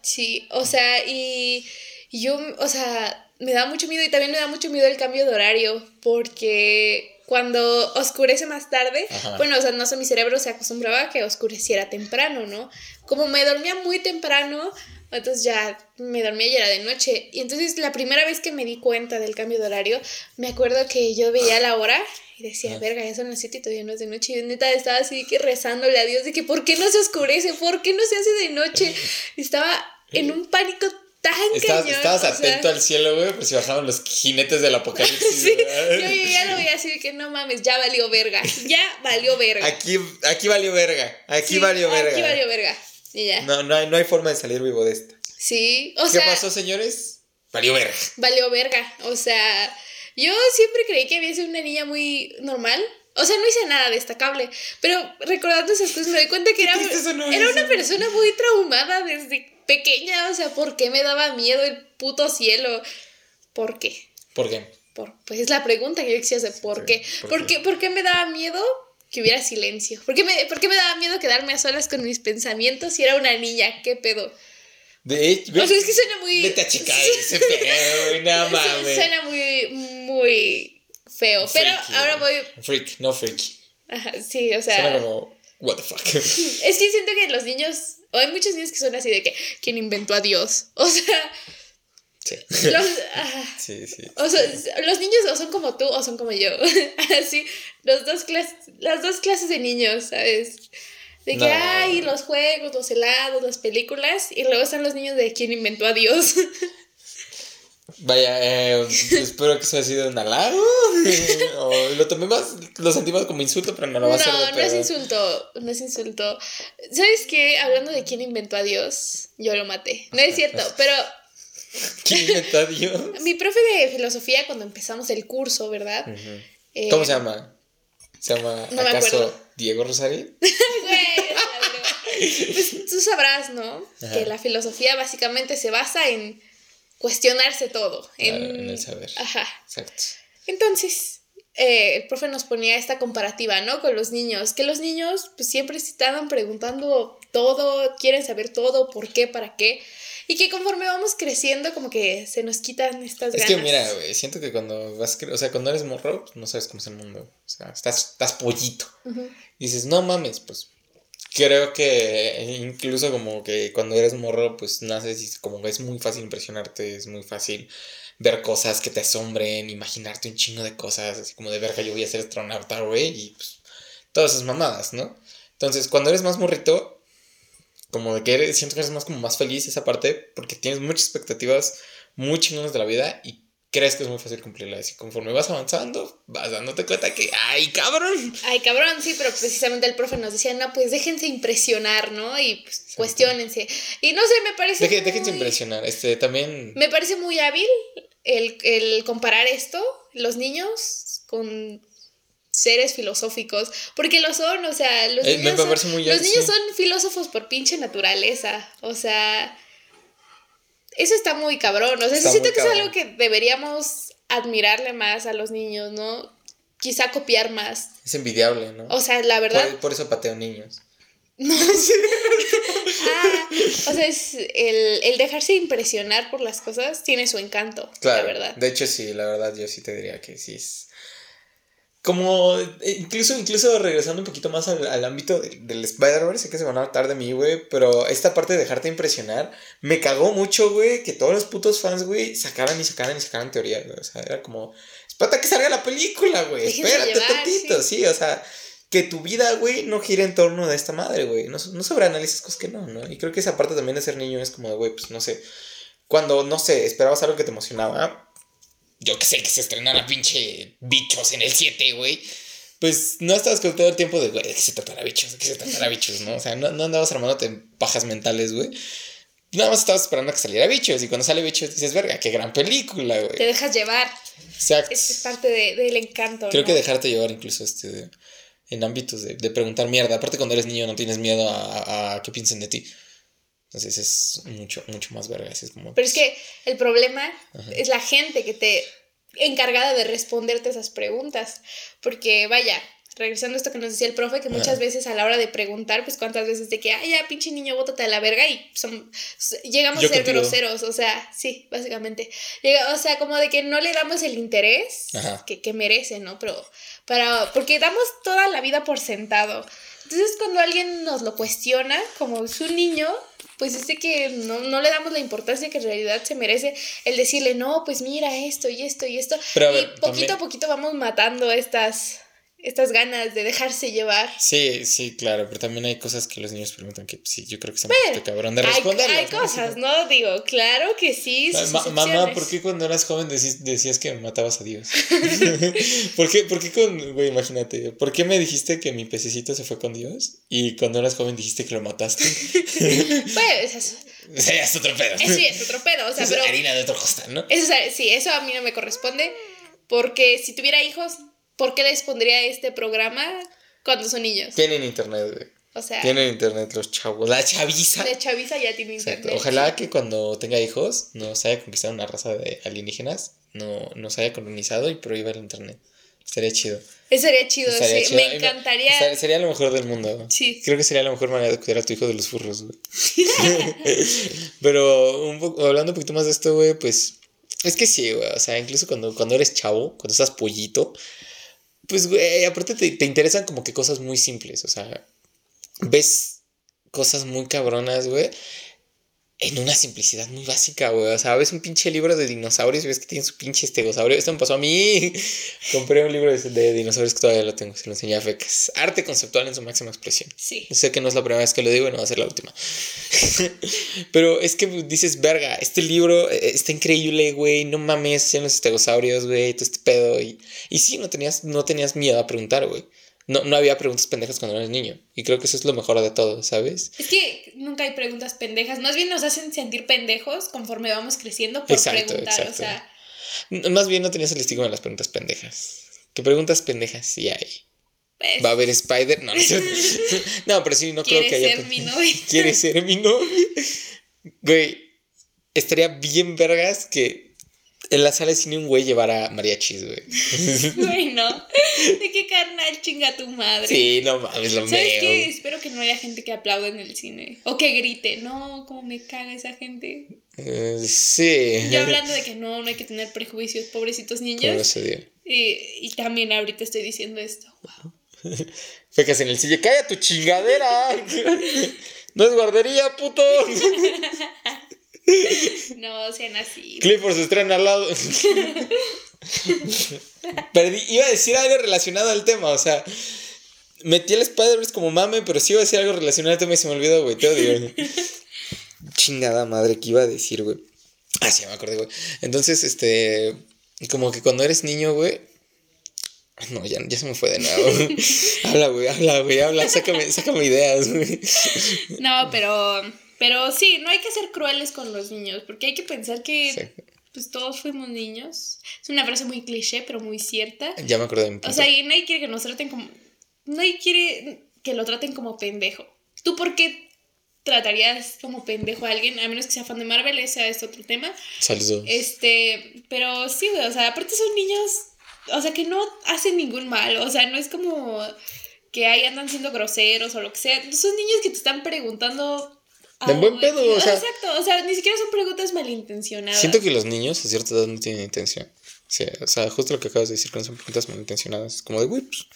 Sí, o sea, y yo, o sea, me da mucho miedo y también me da mucho miedo el cambio de horario porque cuando oscurece más tarde, bueno, o sea, no sé, mi cerebro se acostumbraba a que oscureciera temprano, ¿no? Como me dormía muy temprano, entonces ya me dormía y era de noche. Y entonces la primera vez que me di cuenta del cambio de horario, me acuerdo que yo veía la hora y decía, verga, ya son las 7 y todavía no es de noche. Y yo neta estaba así que rezándole a Dios de que ¿por qué no se oscurece? ¿Por qué no se hace de noche? Y estaba en un pánico tan estabas, Estabas atento al cielo, güey, por si bajaban los jinetes del apocalipsis. <laughs> sí, yo, ya lo veía así de que no mames, ya valió verga. Ya valió verga. Aquí, aquí valió verga. Aquí valió verga. Aquí valió verga. Y ya. No, no hay, no hay forma de salir vivo de esta. Sí, o sea. ¿Qué pasó, señores? Valió verga. Valió verga. O sea yo siempre creí que había sido una niña muy normal. O sea, no hice nada destacable. Pero recordando esas cosas me doy cuenta que era, era una persona muy traumada desde pequeña. O sea, ¿por qué me daba miedo el puto cielo? ¿Por qué? ¿Por qué? Por, pues es la pregunta que yo quisiera hacer. ¿Por, qué? ¿Por, qué? ¿Por qué me daba miedo que hubiera silencio? ¿Por qué, me, ¿Por qué me daba miedo quedarme a solas con mis pensamientos si era una niña? ¿Qué pedo? De hecho, o sea, es que suena muy. Vete a chicar <laughs> ese pedo, no mames. Suena muy, muy feo. pero ahora voy. Freak, no freak. Ajá, sí, o sea. Suena como. What the fuck. <laughs> Es que siento que los niños. O hay muchos niños que son así de que. ¿Quién inventó a Dios? <laughs> O sea. Sí. Los, <laughs> sí, sí. O sea, los niños o son como tú o son como yo. Así, los dos clases, las dos clases de niños, ¿sabes? De que hay los juegos, los helados, las películas, y luego están los niños de quién inventó a Dios. Vaya, eh, espero que eso haya sido un halago. <laughs> o lo tomé más, lo sentí más como insulto, pero no lo va a hacer No, no es insulto, no es insulto. ¿Sabes qué? Hablando de quién inventó a Dios, yo lo maté. No es cierto, <laughs> pero. ¿Quién inventó a Dios? Mi profe de filosofía, cuando empezamos el curso, ¿verdad? ¿Cómo se llama? ¿Se llama acaso Diego Rosario? <laughs> pues tú sabrás, ¿no? Que la filosofía básicamente se basa en cuestionarse todo. En, el saber. Ajá. Exacto. Entonces, eh, el profe nos ponía esta comparativa, ¿no? Con los niños, que los niños pues siempre se estaban preguntando todo, quieren saber todo, por qué, para qué. Y que conforme vamos creciendo, como que se nos quitan estas ganas. Es que mira, güey, siento que cuando vas, o sea, cuando eres morro, pues, no sabes cómo es el mundo. O sea, estás, estás pollito. dices, no mames, pues creo que incluso como que cuando eres morro, pues naces y como es muy fácil impresionarte, es muy fácil ver cosas que te asombren, imaginarte un chingo de cosas, así como de verga, yo voy a ser astronauta, güey, y pues todas esas mamadas, ¿no? Entonces, cuando eres más morrito, como de que eres, siento que eres más como más feliz esa parte, porque tienes muchas expectativas muy chingonas de la vida y crees que es muy fácil cumplirlas. Y conforme vas avanzando, vas dándote cuenta que, ¡ay, cabrón! Ay, cabrón, sí, pero precisamente el profe nos decía, no, pues déjense impresionar, ¿no? Y pues, cuestionense. Y no sé, me parece. Déjense impresionar. Este, también. Me parece muy hábil el, comparar esto, los niños, con seres filosóficos, porque lo son, o sea, los, eh, niños, son, los niños son filósofos por pinche naturaleza, o sea, eso está muy cabrón. O sea, siento que es algo que deberíamos admirarle más a los niños, ¿no? Quizá copiar más. Es envidiable, ¿no? O sea, la verdad. Por, eso pateo niños. <laughs> No. ah, o sea, es el, el, dejarse impresionar por las cosas tiene su encanto, claro, la verdad. De hecho, sí, la verdad, yo sí te diría que sí es como, eh, incluso, incluso regresando un poquito más al, ámbito del, Spider-Verse, sé que se van a hartar de mí, güey, pero esta parte de dejarte impresionar, me cagó mucho, güey, que todos los putos fans, güey, sacaran y sacaran y sacaran teorías, güey, o sea, era como, espérate que salga la película, güey, espérate tantito, sí. o sea, que tu vida, güey, no gire en torno de esta madre, güey, no, no sobreanalices cosas que no, ¿no? Y creo que esa parte también de ser niño es como güey, pues, no sé, cuando, no sé, esperabas algo que te emocionaba, yo que sé, que se estrenara pinche bichos en el 7, güey. Pues no estabas con todo el tiempo de, güey, de que se tratara bichos, de que se tratara bichos, ¿no? O sea, no, no andabas armándote en pajas mentales, güey. nada más estabas esperando a que saliera Bichos. Y cuando sale Bichos dices, verga, qué gran película, güey. Te dejas llevar. Exacto. Es, parte del encanto. Creo que dejarte llevar incluso este, en ámbitos de, de, preguntar mierda. Aparte, cuando eres niño no tienes miedo a, a, que piensen de ti. Entonces es mucho, mucho más verga. Es como, Pero es que el problema es la gente que te encargada de responderte esas preguntas. Porque vaya, regresando a esto que nos decía el profe, que muchas veces a la hora de preguntar, pues cuántas veces de que, ay, ya, pinche niño, bótate a la verga y son, llegamos a ser groseros, o sea, sí, básicamente. o sea, como de que no le damos el interés que, que, merece, ¿no? Pero, para, porque damos toda la vida por sentado. Entonces, cuando alguien nos lo cuestiona, como es un niño, pues es de que no, no, le damos la importancia que en realidad se merece el decirle, no, pues mira esto y esto y esto. y poquito a poquito vamos matando estas estas ganas de dejarse llevar. Sí, sí, claro, pero también hay cosas que los niños preguntan que sí, yo creo que están bueno, cabrón de responder. Hay, cosas, ¿no? Digo, claro que sí. mamá, ¿por qué cuando eras joven decías, que matabas a Dios? <laughs> <laughs> ¿Por, qué, ¿Por qué con, güey, imagínate, ¿por qué me dijiste que mi pececito se fue con Dios? Y cuando eras joven dijiste que lo mataste. <laughs> pues eso. O sea, es otro pedo. Sí, es otro pedo. O sea, pero, harina de otro costal, ¿no? Eso, sí, eso a mí no me corresponde. Porque si tuviera hijos, ¿Por qué les pondría este programa cuando son niños? Tienen internet, güey. O sea. Tienen internet los chavos. La chaviza. La chaviza ya tiene internet. Ojalá que cuando tenga hijos nos haya conquistado una raza de alienígenas, no nos haya colonizado y prohíba el internet. Sería chido. Sería chido, sí. Me encantaría. Sería lo mejor del mundo. Sí. Creo que sería la mejor manera de cuidar a tu hijo de los furros, güey. <laughs> <laughs> Pero un poco, hablando un poquito más de esto, güey, pues. Es que sí, güey. O sea, incluso cuando, cuando eres chavo, cuando estás pollito, pues, güey, aparte te, te interesan como que cosas muy simples, o sea, ves cosas muy cabronas, güey, en una simplicidad muy básica, güey. O sea, ves un pinche libro de dinosaurios y ves que tiene su pinche estegosaurio. Esto me pasó a mí. <laughs> Compré un libro de, dinosaurios que todavía lo tengo, se lo enseñé a Fecas. Arte conceptual en su máxima expresión. Sí. Sé que no es la primera vez que lo digo y no va a ser la última. <laughs> Pero es que dices, verga, este libro eh, está increíble, güey. No mames, en los estegosaurios, güey, todo este pedo. Y, y sí, no tenías, no tenías miedo a preguntar, güey no, no había preguntas pendejas cuando eres niño. Y creo que eso es lo mejor de todo, ¿sabes? Es que nunca hay preguntas pendejas. Más bien nos hacen sentir pendejos conforme vamos creciendo por preguntar. O sea. Más bien no tenías el estigma de las preguntas pendejas. ¿Qué preguntas pendejas sí hay? Pues. ¿Va a haber Spider? No, no, <laughs> <laughs> pero sí, no creo que haya. ¿Quieres ser mi novio? <laughs> ¿Quieres ser mi novio? Güey, estaría bien vergas que en la sala de cine un güey llevara mariachis, güey. <laughs> Güey, no. ¿De qué carnal chinga tu madre? Sí, no mames, lo ¿Sabes qué? Espero que no haya gente que aplaude en el cine. O que grite. No, como me caga esa gente. Eh, sí. Yo hablando de que no, no hay que tener prejuicios, pobrecitos niños. Y, y también ahorita estoy diciendo esto. Wow. <laughs> Fecas en el silla. ¡Calla tu chingadera! <laughs> ¡No es guardería, puto! No sean así. Clifford se estrena al lado. Perdí, iba a decir algo relacionado al tema, o sea, metí el Spider-Verse como mame, pero sí iba a decir algo relacionado al tema y se me olvidó, güey, te odio. Chingada madre, ¿qué iba a decir, güey? Ah, sí, me acordé, güey. Entonces, este, como que cuando eres niño, güey, no, ya, ya se me fue de nuevo. habla, güey, habla, güey, habla, sácame, sácame ideas, güey. No, pero pero sí, no hay que ser crueles con los niños, porque hay que pensar que pues todos fuimos niños. Es una frase muy cliché, pero muy cierta. Ya me acuerdo de mi O sea, y nadie quiere que nos traten como... Nadie quiere que lo traten como pendejo. ¿Tú por qué tratarías como pendejo a alguien? A menos que sea fan de Marvel, ese es otro tema. Saludos. Este, pero sí, güey, o sea, aparte son niños, o sea, que no hacen ningún mal, o sea, no es como que ahí andan siendo groseros o lo que sea. Son niños que te están preguntando de buen pedo, o sea. Exacto, o sea, ni siquiera son preguntas malintencionadas. Siento que los niños a cierta edad no tienen intención. Sí, o sea, justo lo que acabas de decir, no son preguntas malintencionadas. Como de, güey, pues,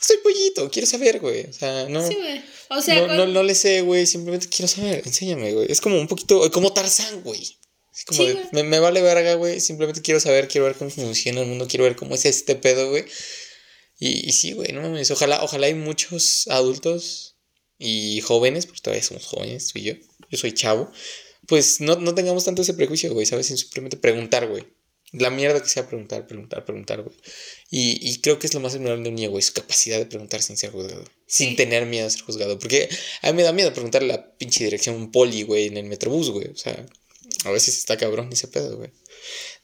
estoy pollito, quiero saber, güey. O sea, no. Sí, güey. O sea, no, no, le sé, güey, simplemente quiero saber, enséñame, güey. Es como un poquito, como Tarzán, güey. Es como de, me, me, vale verga, güey. Simplemente quiero saber, quiero ver cómo funciona el mundo, quiero ver cómo es este pedo, güey. Y, y sí, güey, no mames. Ojalá, ojalá hay muchos adultos y jóvenes, porque todavía somos jóvenes, tú y yo, yo soy chavo, pues no, no tengamos tanto ese prejuicio, güey, ¿sabes? Simplemente preguntar, güey. La mierda que sea preguntar, preguntar, preguntar, güey. Y, y creo que es lo más admirable de un niño, güey, su capacidad de preguntar sin ser juzgado. sin tener miedo a ser juzgado. Porque a mí me da miedo preguntarle la pinche dirección poli, güey, en el metrobús, güey. O sea, a veces está cabrón ese pedo, güey.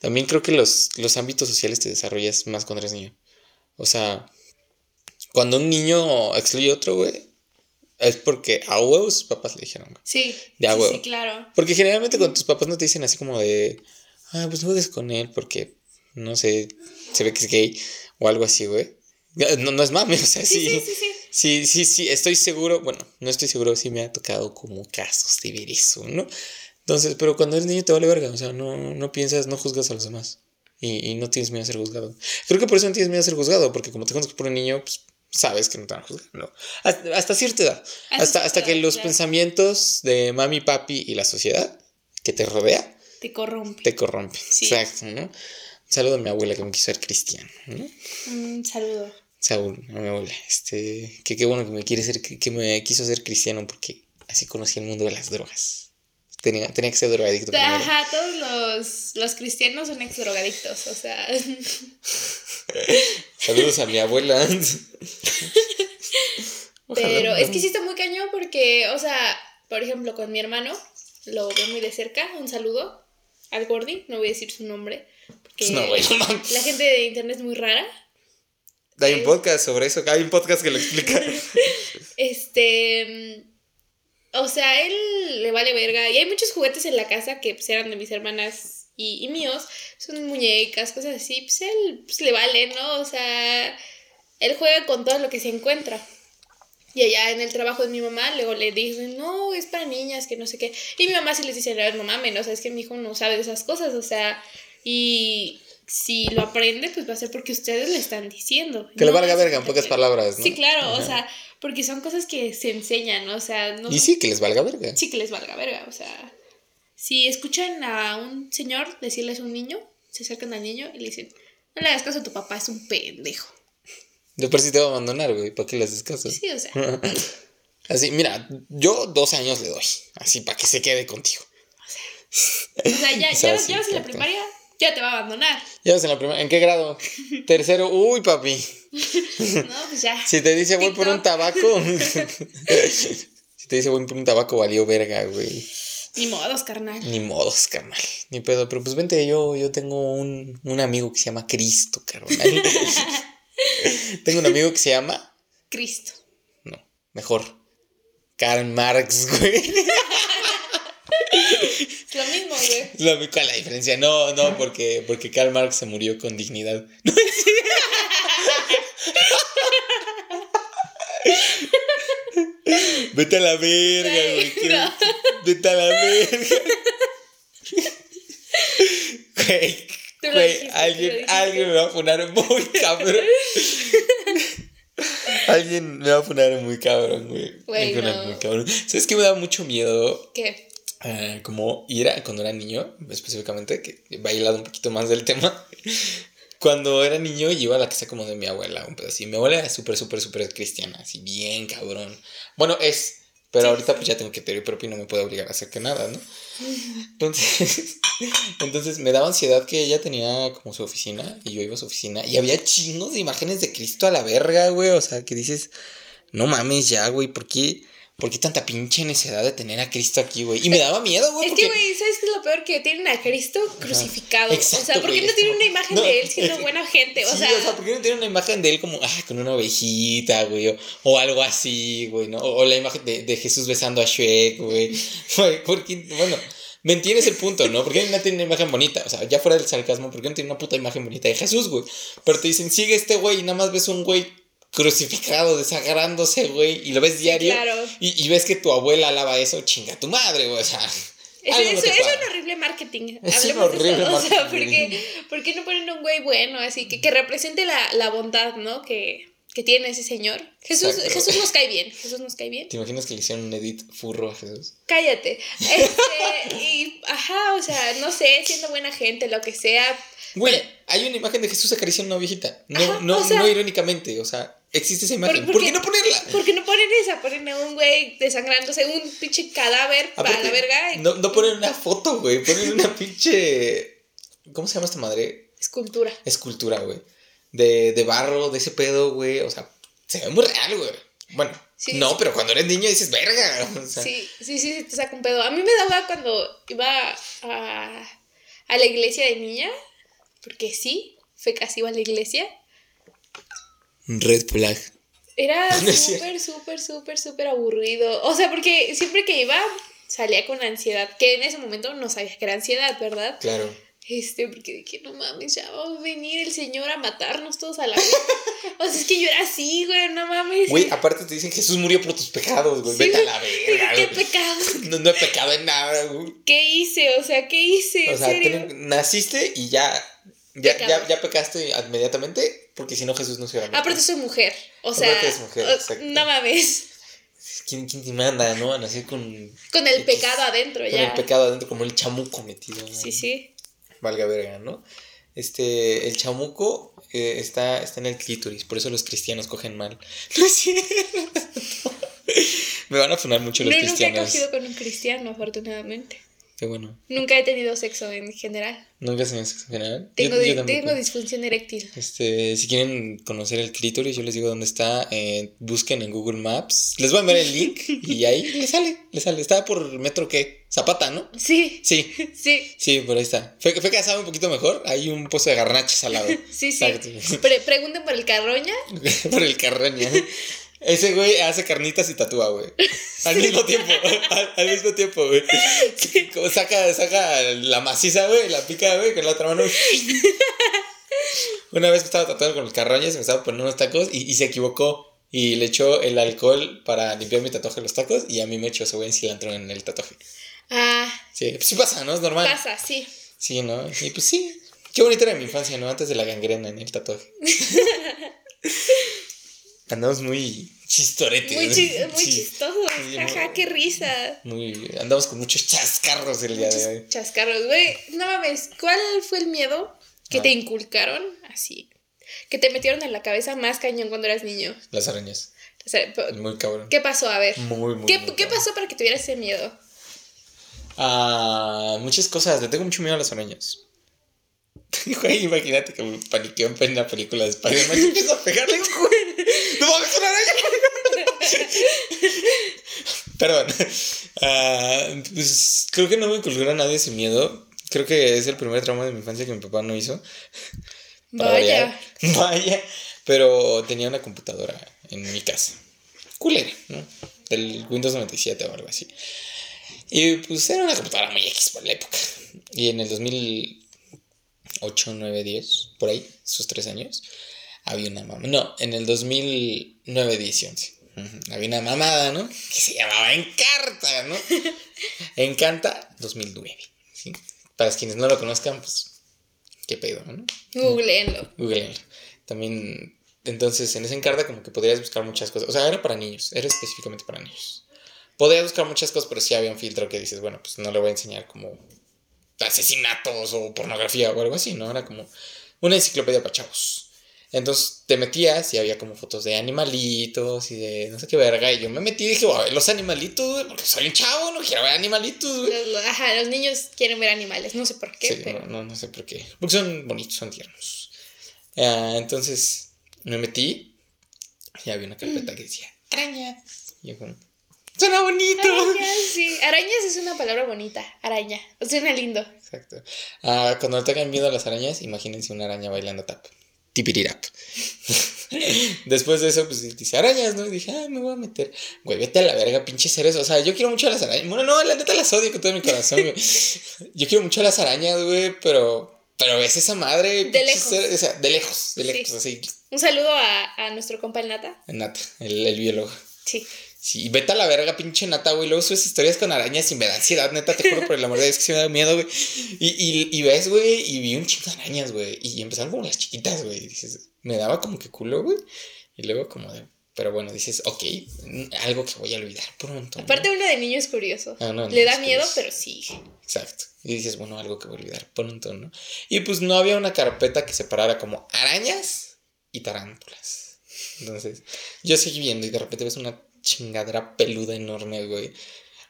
También creo que los, los ámbitos sociales te desarrollas más cuando eres niño. O sea, cuando un niño excluye a otro, güey, es porque a huevos sus papás le dijeron, güey. Sí. De a sí, sí, claro. Porque generalmente cuando tus papás no te dicen así como de, ah, pues no juegues con él porque, no sé, se ve que es gay o algo así, güey. No, no es mame, <laughs> o sea, sí. Sí, sí, sí. Sí, sí, sí, estoy seguro, bueno, no estoy seguro si me ha tocado como casos de ver eso, ¿no? Entonces, pero cuando eres niño te vale verga, o sea, no, no piensas, no juzgas a los demás. Y, y, no tienes miedo a ser juzgado. Creo que por eso no tienes miedo a ser juzgado, porque como te conoces por un niño, pues sabes que no te van a juzgar, ¿no? Hasta, cierta edad. Hasta, hasta, que los pensamientos de mami, papi y la sociedad que te rodea te corrompen. Te corrompen. Exacto, ¿no? Un saludo a mi abuela que me quiso ser cristiano, ¿no? Un saludo. Saúl, a mi abuela. Este, que qué bueno que me quiere ser, que, me quiso ser cristiano porque así conocí el mundo de las drogas. Tenía, tenía que ser drogadicto. Ajá, todos los, los cristianos son ex drogadictos, o sea. <laughs> Saludos a mi abuela. <laughs> Pero es que sí está muy cañón porque, o sea, por ejemplo, con mi hermano, lo veo muy de cerca, un saludo al Gordy, no voy a decir su nombre, porque pues la gente de internet es muy rara. Hay un podcast sobre eso, hay un podcast que lo explica. <laughs> este, o sea, él le vale verga y hay muchos juguetes en la casa que pues, eran de mis hermanas y, míos, son muñecas, cosas así, pues él pues, le vale, ¿no? O sea, él juega con todo lo que se encuentra. Y allá en el trabajo de mi mamá, luego le dicen, no, es para niñas, que no sé qué. Y mi mamá sí les dice, no mames, ¿no? O sea, es que mi hijo no sabe de esas cosas, o sea, y si lo aprende, pues va a ser porque ustedes le están diciendo. Que le valga verga, en pocas palabras, ¿no? Sí, claro, o sea, porque son cosas que se enseñan, o sea, no... Y sí, que les valga verga. Sí, que les valga verga, o sea... Si escuchan a un señor decirles a un niño, se acercan al niño y le dicen, no le hagas caso a tu papá, es un pendejo. De por sí te va a abandonar, güey, ¿para qué le haces caso? Sí, o sea. <laughs> así, mira, yo dos años le doy, así para que se quede contigo. O sea, ya, <laughs> ya, ya vas en la primaria, ya te va a abandonar. Ya vas en la primaria, ¿en qué grado? <laughs> Tercero, uy, papi. no, pues ya. Si te dice voy por un tabaco. si te dice voy por un tabaco, valió verga, güey. Ni modos, carnal. Ni modos, carnal. Ni pedo. Pero pues vente, yo, yo tengo un, un amigo que se llama Cristo, carnal. <laughs> tengo un amigo que se llama. Cristo. No, mejor. Karl Marx, güey. Es lo mismo, güey. Lo mismo, ¿cuál la diferencia? No, no, porque, porque Karl Marx se murió con dignidad. No <laughs> Vete a la verga, güey. Vete a la verga. Güey, güey, <laughs> alguien, alguien me va a poner muy cabrón. alguien me va a poner muy cabrón, güey. Güey, no. muy cabrón. ¿Sabes qué me da mucho miedo? ¿Qué? Eh, como ir a, cuando era niño, específicamente, que va a un poquito más del tema. Cuando era niño iba a la casa como de mi abuela, un pedacito. Mi abuela era súper, súper, súper cristiana, así bien cabrón. Bueno, es, pero ahorita pues ya tengo que tener propio y no me puede obligar a hacer que nada, ¿no? <laughs> Entonces, <laughs> entonces me daba ansiedad que ella tenía como su oficina y yo iba a su oficina y había chingos de imágenes de Cristo a la verga, güey. O sea, que dices, no mames ya, güey, ¿por qué? ¿Por qué tanta pinche necesidad de tener a Cristo aquí, güey? Y me daba miedo, güey. Es que, güey, ¿sabes qué es lo peor? Que tienen a Cristo crucificado. o sea, ¿por qué no tienen una imagen de él siendo <laughs> buena gente? O sea, o sea, ¿por qué no tienen una imagen de él como, ah, con una ovejita, güey? O, algo así, güey, ¿no? O, la imagen de, de, Jesús besando a Shrek, güey. <laughs> Porque, bueno, me entiendes el punto, ¿no? ¿Por qué no tienen una imagen bonita? O sea, ya fuera del sarcasmo, ¿por qué no tienen una puta imagen bonita de Jesús, güey? Pero te dicen, sigue este güey y nada más ves un güey crucificado, desagrándose, güey, y lo ves diario. y, y, ves que tu abuela alaba eso, chinga tu madre, güey, o sea. Es, es, un horrible marketing. <laughs> Es un horrible marketing. O sea, ¿por qué, no ponen un güey bueno, así, que, que represente la, la bondad, ¿no? Que, que tiene ese señor. Jesús, Jesús nos cae bien. Jesús nos cae bien. ¿Te imaginas que le hicieron un edit furro a Jesús? Cállate. Este, y, ajá, o sea, no sé, siendo buena gente, lo que sea. Güey, hay una imagen de Jesús acariciando a una viejita. No, no, no irónicamente, o sea, existe esa imagen. ¿Por, qué no ponerla? ¿Por qué no ponen esa? Ponen a un güey desangrándose, un pinche cadáver para la verga. No, no ponen una foto, güey. Ponen una <laughs> pinche. ¿Cómo se llama esta madre? Escultura. Escultura, güey. De, de barro, de ese pedo, güey. O sea, se ve muy real, güey. Bueno, no, pero cuando eres niño dices, verga. Sí, sí, sí, te saca un pedo. A mí me daba cuando iba a, a la iglesia de niña, porque sí, fue casi iba a la iglesia. Red flag. Era <laughs> súper, súper, súper, súper aburrido. O sea, porque siempre que iba salía con ansiedad, que en ese momento no sabía que era ansiedad, ¿verdad? Claro. Este, porque dije, no mames, ya va a venir el Señor a matarnos todos a la vez. <laughs> o sea, es que yo era así, güey, no mames. Güey, aparte te dicen Jesús murió por tus pecados, güey. Vete a la verga. ¿Qué pecado? <laughs> No, no he pecado en nada, güey. ¿Qué hice? O sea, ¿qué hice? O sea, naciste y ya, ya, ya, ya, pecaste inmediatamente, porque si no Jesús no se va a Aparte soy mujer. O sea, mujer, no mames. ¿Quién, ¿Quién, te manda, no? A nacer con. Con el pecado adentro, ya. Con el pecado adentro, como el chamuco metido. Sí, sí valga verga, ¿no? Este, el chamuco eh, está, está en el clítoris, por eso los cristianos cogen mal. <laughs> No es cierto. <laughs> Me van a funar mucho los cristianos. Nunca he cogido con un cristiano, afortunadamente. Qué bueno. Nunca he tenido sexo en general. ¿Nunca has tenido sexo en general? Tengo, tengo disfunción eréctil. Este, si quieren conocer el clítoris, yo les digo dónde está. Eh, busquen en Google Maps. Les voy a enviar el link y ahí les sale, les sale. Está por metro qué? Zapata, ¿no? Sí. Sí. <laughs> Sí. Sí, por ahí está. Fue, fue sabe un poquito mejor. Hay un pozo de garnaches al lado. <laughs> sí, sí. pregunten por el carroña. <laughs> por el carroña. Ese güey hace carnitas y tatúa, güey. Al mismo tiempo. al, mismo tiempo, güey. Como saca, saca la maciza, güey, la pica, güey, con la otra mano. Una vez que estaba tatuando con el carroña, se me estaba poniendo unos tacos y, y, se equivocó. Y le echó el alcohol para limpiar mi tatuaje de los tacos y a mí me echó ese güey en cilantro en el tatuaje. Ah. Sí, pues sí pasa, ¿no? Es normal. Pasa, sí. Sí, ¿no? Y pues sí. Qué bonita era mi infancia, ¿no? Antes de la gangrena en el tatuaje. <laughs> Andamos muy chistoretes. Muy, <laughs> muy chistosos. Ajá, qué risa. Muy, andamos con muchos chascarros el día de hoy. Chascarros, güey. No mames, ¿cuál fue el miedo que te inculcaron así? Que te metieron en la cabeza más cañón cuando eras niño. Las arañas. muy cabrón. ¿Qué pasó? A ver. Muy, muy, ¿Qué, ¿qué pasó para que tuvieras ese miedo? Ah, muchas cosas. Le tengo mucho miedo a las arañas. <laughs> Güey, imagínate que me paniqueó en una película de Spider-Man y empiezo a pegarle, güey. ¡No mames, una araña! Perdón. Uh, pues creo que no me inculcó a nadie ese miedo. Creo que es el primer trauma de mi infancia que mi papá no hizo. Vaya. <laughs> Vaya. Pero tenía una computadora en mi casa. Culera, ¿no? Del Windows 97 o algo así. Y pues era una computadora muy X por la época. Y en el 2008, 9, 10, por ahí, sus tres años, había una mamá. No, en el 2009, 10 y 11. Había una mamada, ¿no? Que se llamaba Encarta, ¿no? <laughs> Encanta 2009. ¿sí? Para quienes no lo conozcan, pues, ¿qué pedo, no? Googleenlo. Googleenlo. También, entonces, en ese Encarta como que podrías buscar muchas cosas. O sea, era para niños, era específicamente para niños. Podías buscar muchas cosas, pero sí había un filtro que dices, bueno, pues no le voy a enseñar como asesinatos o pornografía o algo así, ¿no? Era como una enciclopedia para chavos. Entonces te metías y había como fotos de animalitos y de no sé qué verga. Y yo me metí y dije, a ver los animalitos, güey, porque soy un chavo, no quiero ver animalitos, güey. Ajá, los niños quieren ver animales, no sé por qué. Sí, pero... no, no, sé por qué. Porque son bonitos, son tiernos. Ah, entonces me metí y había una carpeta que decía, arañas. Y yo como, suena bonito. Arañas, sí. Arañas es una palabra bonita, araña. Suena lindo. Exacto. Ah, cuando tengan miedo a las arañas, imagínense una araña bailando tap tipirirap. <laughs> Después de eso, pues dice arañas, ¿no? Y dije, ah, me voy a meter. Güey, vete a la verga, pinche seres. O sea, yo quiero mucho a las arañas. Bueno, no, la neta las odio con todo mi corazón, güey. <laughs> Yo quiero mucho a las arañas, güey, pero. Pero ves esa madre. De lejos. o sea, de lejos, de lejos, así. Un saludo a, a nuestro compa el Nata. El Nata, el, el biólogo. Sí. Sí, vete a la verga, pinche nata, güey. Luego subes historias con arañas y me da ansiedad, neta, te juro por el amor de Dios que se me da miedo, güey. Y, y, y ves, güey, y vi un chingo de arañas, güey. Y empezaron como las chiquitas, güey. Dices, me daba como que culo, güey. Y luego como de, pero bueno, dices, ok, algo que voy a olvidar pronto. Aparte uno de niño es curioso. Ah, Le da miedo, pero sí. Exacto. Y dices, bueno, algo que voy a olvidar pronto, ¿no? Y pues no había una carpeta que separara como arañas y tarántulas. Entonces, yo seguí viendo y de repente ves una chingadera peluda enorme, güey.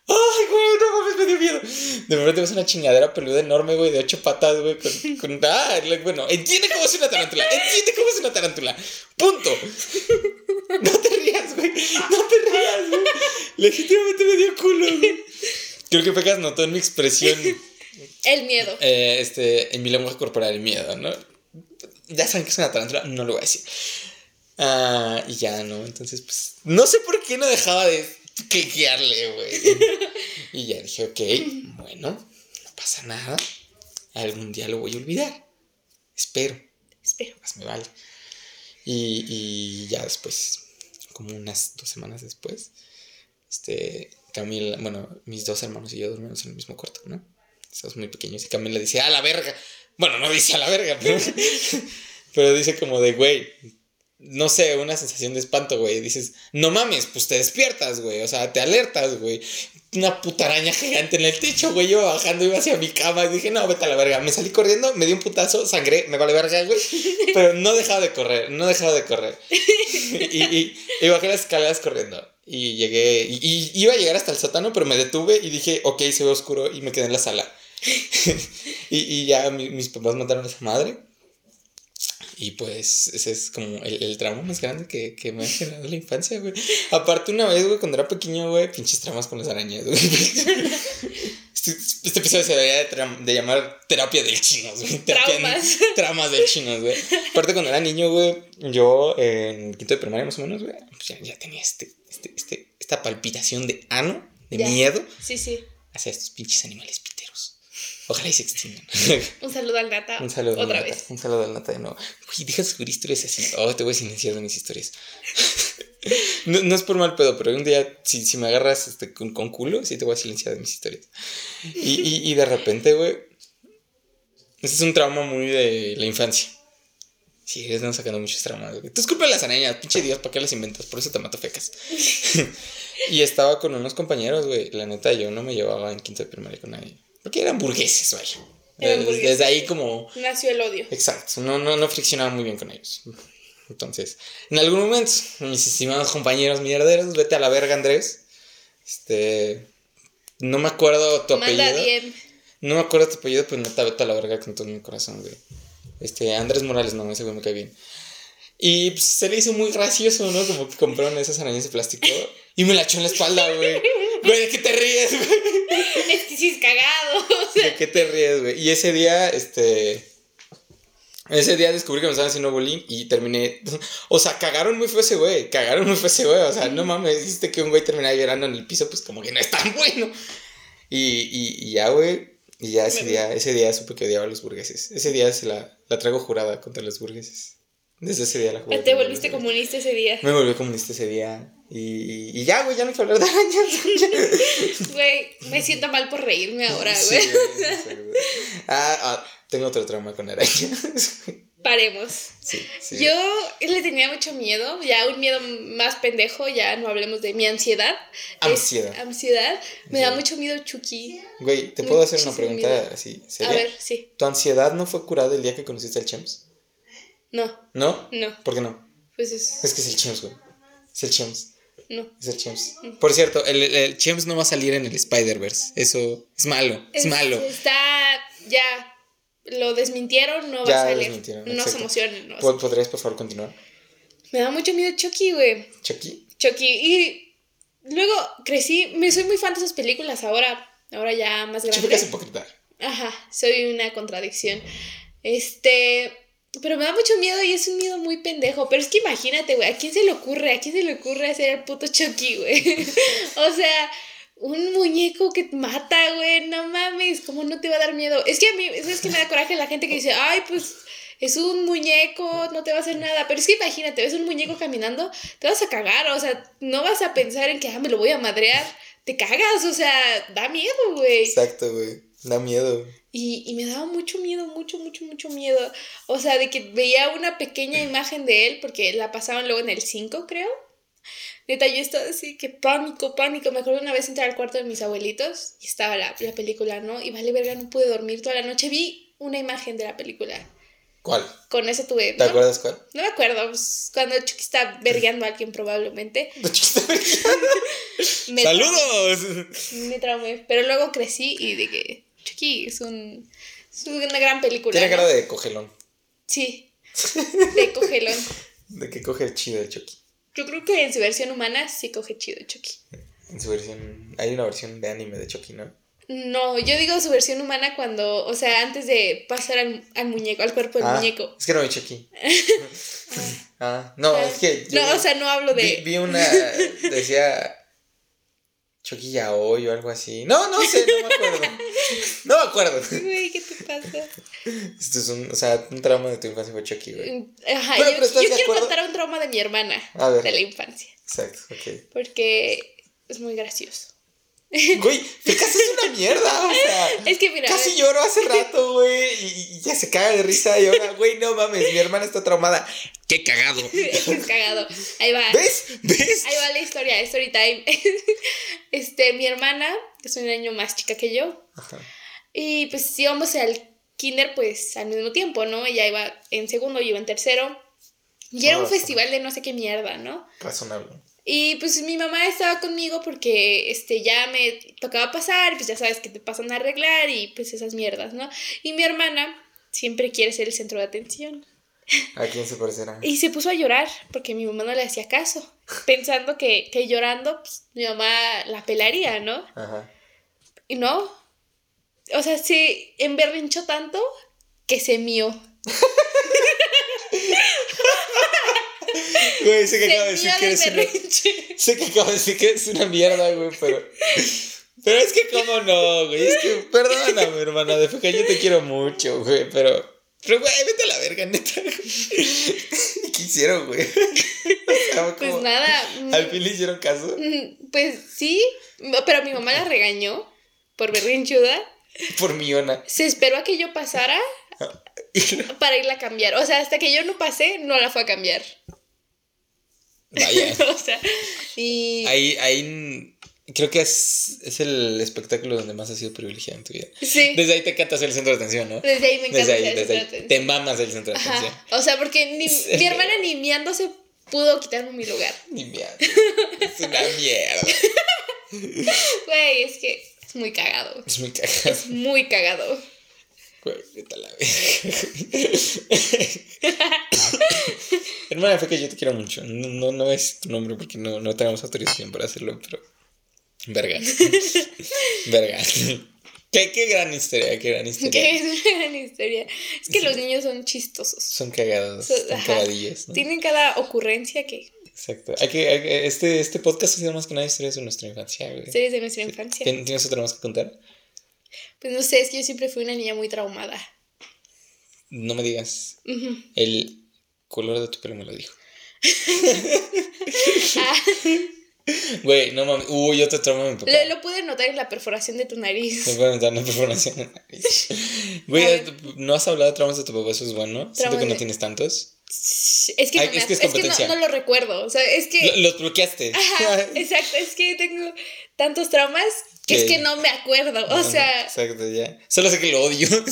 ¡Ay, güey! No mames, me dio miedo. De repente ves una chingadera peluda enorme, güey, de ocho patas, güey, con, <laughs> con. Ah, bueno, entiende cómo es una tarántula. Entiende cómo es una tarántula. Punto. No te rías, güey. No te rías, güey. Legítimamente me dio culo, güey. Creo que Pecas notó en mi expresión. El miedo. Eh, este, en mi lenguaje corporal, el miedo, ¿no? Ya saben que es una tarántula, no lo voy a decir. Ah, y ya, ¿no? Entonces, pues. No sé por qué no dejaba de cliquearle, güey. y ya dije, ok, bueno, no pasa nada. Algún día lo voy a olvidar. Espero. Espero. Más me vale. Y, y ya después, como unas dos semanas después, este, Camila, bueno, mis dos hermanos y yo dormimos en el mismo cuarto, ¿no? Estamos muy pequeños y Camila dice, a la verga. Bueno, no dice a la verga, pero, <laughs> pero dice como de, güey, no sé, una sensación de espanto, güey. Dices, no mames, pues te despiertas, güey. O sea, te alertas, güey. Una puta araña gigante en el techo, güey. Yo bajando, iba hacia mi cama y dije, no, vete a la verga. Me salí corriendo, me di un putazo, sangré, me vale verga, güey. Pero no dejaba de correr, no dejaba de correr. y, y, bajé las escaleras corriendo. Y llegué, y, y, iba a llegar hasta el sótano, pero me detuve y dije, ok, se ve oscuro y me quedé en la sala. <laughs> y, y ya mis papás mataron a esa madre. Y pues ese es como el, el trauma más grande que, que me ha generado la infancia, güey. Aparte, una vez, güey, cuando era pequeño, güey, pinches traumas con las arañas, güey. <laughs> Este, este, episodio se debería de, de, llamar terapia del chino, güey. Traumas. <laughs> Traumas del chino, güey. Aparte, cuando era niño, güey, yo en quinto de primaria más o menos, güey, pues ya, ya, tenía este, este, este, esta palpitación de ano, de miedo. Sí, sí. Hacia estos pinches animales Ojalá y se extingan. <laughs> Un saludo al nata. Un saludo Otra al vez. Un saludo al nata de nuevo. Uy, deja de subir historias así. Oh, te voy a silenciar de mis historias. <laughs> no, no, es por mal pedo, pero un día, si, si me agarras este, con, con, culo, sí te voy a silenciar de mis historias. Y, y, y de repente, güey. Este es un trauma muy de la infancia. Sí, están sacando muchos traumas, güey. Tú es culpa de las arañas, pinche Dios, ¿para qué las inventas? Por eso te mato fecas. <laughs> y estaba con unos compañeros, güey. La neta, yo no me llevaba en quinto de primaria con nadie. Porque eran burgueses, vaya. Desde, desde, ahí como... Nació el odio. Exacto, no, no, no friccionaba muy bien con ellos. Entonces, en algún momento, mis estimados compañeros mierderos, vete a la verga, Andrés. Este... No me acuerdo tu Manda apellido. Bien. No me acuerdo tu apellido, pues neta, vete a la verga con todo mi corazón, güey. Este, Andrés Morales, no, ese güey me cae bien. Y pues, se le hizo muy gracioso, ¿no? Como que compraron esas arañas de plástico y me la echó en la espalda, güey. Güey, ¿de qué te ríes, güey? Es que sí es cagado. ¿De qué te ríes, güey? Y ese día, este. Ese día descubrí que me estaban haciendo bullying y terminé. O sea, cagaron muy feo ese güey. Cagaron muy feo ese güey. O sea, no mames, dijiste que un güey terminara llorando en el piso, pues como que no es tan bueno. Y, y, y ya, güey. Y ya ese día, ese día supe que odiaba a los burgueses. Ese día se la, la traigo jurada contra los burgueses. Desde ese día la jugué. ¿Te volviste comunista ese día? Me volví comunista ese día. Y, y ya, güey, ya no quiero hablar de arañas. <laughs> Güey, me siento mal por reírme ahora, güey. Sí, ah, ah, tengo otro trauma con arañas. <laughs> Paremos. Sí, sí. Yo le tenía mucho miedo, ya un miedo más pendejo, ya no hablemos de mi ansiedad. Ansiedad. Es, ansiedad. Me da mucho miedo Chucky. Güey, ¿te puedo hacer una pregunta así? ¿seria? A ver, sí. ¿Tu ansiedad no fue curada el día que conociste al Champs? No. ¿No? No. ¿Por qué no? Pues es. Es que es el Chems, güey. Es el Chems. No. Es el Chems. Por cierto, el, el Chems no va a salir en el Spider-Verse. Eso es malo. Es, malo. Está. Ya. Lo desmintieron, no va a salir. no se emocionen. No ¿Podrías, por favor, continuar? Me da mucho miedo Chucky, güey. ¿Chucky? Chucky. Y luego crecí. Me soy muy fan de esas películas ahora. Ahora ya más grande. Chucky es hipócrita. Ajá. Soy una contradicción. Este. Pero me da mucho miedo y es un miedo muy pendejo. Pero es que imagínate, güey, ¿a quién se le ocurre? ¿A quién se le ocurre hacer el puto Chucky, güey? <laughs> o sea, un muñeco que mata, güey, no mames, ¿cómo no te va a dar miedo? Es que a mí, es que me da coraje la gente que dice, ay, pues es un muñeco, no te va a hacer nada. Pero es que imagínate, ves un muñeco caminando, te vas a cagar, o sea, no vas a pensar en que, ah, me lo voy a madrear. Te cagas, o sea, da miedo, güey. Exacto, güey. Da miedo. Y, y, me daba mucho miedo, mucho, mucho, mucho miedo. O sea, de que veía una pequeña imagen de él, porque la pasaban luego en el 5, creo. Neta, yo estaba así, que pánico, pánico. Me acuerdo una vez entrar al cuarto de mis abuelitos y estaba la, la película, ¿no? Y vale, verga, no pude dormir toda la noche. Vi una imagen de la película. ¿Cuál? Con eso tuve. ¿Te acuerdas cuál? No me acuerdo. Pues, cuando Chucky está vergueando a alguien, probablemente. <laughs> <laughs> me ¡Saludos! me traumé. Pero luego crecí y dije: Chucky es, un, es una gran película. Tiene cara de cogelón. Sí. De cogelón. <laughs> de que coge chido de Chucky. Yo creo que en su versión humana sí coge chido Chucky. En su versión. Hay una versión de anime de Chucky, ¿no? No, yo digo su versión humana cuando, o sea, antes de pasar al, al muñeco, al cuerpo del Ah, muñeco. Es que no vi Chucky. <laughs> ah, no, es que. yo no, vi- o sea, no hablo de- Vi, vi una. <laughs> Decía. Chucky Yaoi o algo así. No, no sé, no me acuerdo. <laughs> No me acuerdo. Güey, ¿qué te pasa? Esto es un. O sea, un trauma de tu infancia fue Chucky, güey. Ajá, Pero, yo, pero ¿estás yo quiero acuerdo? contar un trauma de mi hermana A ver. de la infancia. Exacto, ok. Porque es muy gracioso. <laughs> Güey, Picasso es una mierda, o sea. Es que mira, Casi lloró hace rato, güey, y, ya se caga de risa y ahora, güey, no mames, mi hermana está traumada. ¡Qué cagado! <laughs> es cagado. Ahí va. ¿Ves? ¿Ves? Ahí va la historia, story time. <laughs> Este, mi hermana, que es un año más chica que yo, Ajá. y pues íbamos al kinder pues al mismo tiempo, ¿no? Ella iba en segundo, yo iba en tercero. Y era un festival de no sé qué mierda, ¿no? Razonable. Y pues mi mamá estaba conmigo porque este ya me tocaba pasar, y pues ya sabes que te pasan a arreglar y pues esas mierdas, ¿no? Y mi hermana siempre quiere ser el centro de atención. ¿A quién se parecerá? <laughs> Y se puso a llorar porque mi mamá no le hacía caso, pensando que, que llorando pues, mi mamá la pelaría, ¿no? Ajá. Y no. O sea, se emberrinchó tanto que se mió. <laughs> Güey, sé que acabo de decir que eres una... Sé que acabo de decir que es una mierda, güey, pero... Pero es que cómo no, güey, es que perdóname, hermana, de feca, yo te quiero mucho, güey, pero... Pero, güey, vete a la verga, neta. <laughs> ¿Qué hicieron, güey? O sea, Pues nada. ¿Al fin le hicieron caso? mm, Pues sí, pero mi mamá la regañó por berrinchuda. Por millona. Se esperó a que yo pasara para irla a cambiar. O sea, hasta que yo no pasé, no la fue a cambiar. Vaya. <laughs> o sea, y. Ahí, ahí creo que es, es el espectáculo donde más has sido privilegiado en tu vida. Sí. Desde ahí te encantas el centro de atención, ¿no? Desde ahí me encanta Desde ahí, el desde centro ahí. de atención. Te mamas el centro de atención. O sea, porque ni, mi hermana ni miándose pudo quitarme mi lugar. <laughs> Ni mierda. Es una mierda. <laughs> Güey, es que es muy cagado. Es muy cagado. Es muy cagado. Hermana, fue que yo te quiero mucho. No, no, no es tu nombre porque no, no tenemos autorización para hacerlo, pero. Verga. Verga. Qué, qué gran historia, qué gran historia. Una gran historia. Es que los niños son chistosos. Son cagados, So- son ajá. cagadillos, ¿no? Tienen cada ocurrencia que Exacto. Hay que, hay que- este, este podcast ha sido más que nada historias de nuestra infancia, güey. series de nuestra infancia. ¿Tien- ¿Tienes otra más que contar? Pues no sé, es que yo siempre fui una niña muy traumada. No me digas. Ujú. El color de tu pelo me lo dijo. <laughs> Ah, Güey, no mames. Uy, otro trauma de mi papá. lo, lo pude notar en la perforación de tu nariz. Me pueden dar una perforación en la nariz. <laughs> Güey. ¿no has hablado de traumas de tu papá? Eso es bueno. Siento que no de- tienes tantos. Es que, Ay, no, me- es que es es que no, no lo recuerdo. O sea, es que. Lo- Los bloqueaste. Ajá, <laughs> exacto. Es que tengo tantos traumas que es Que- no me acuerdo. O sea, Exacto, ya. Solo sé que lo odio. <laughs>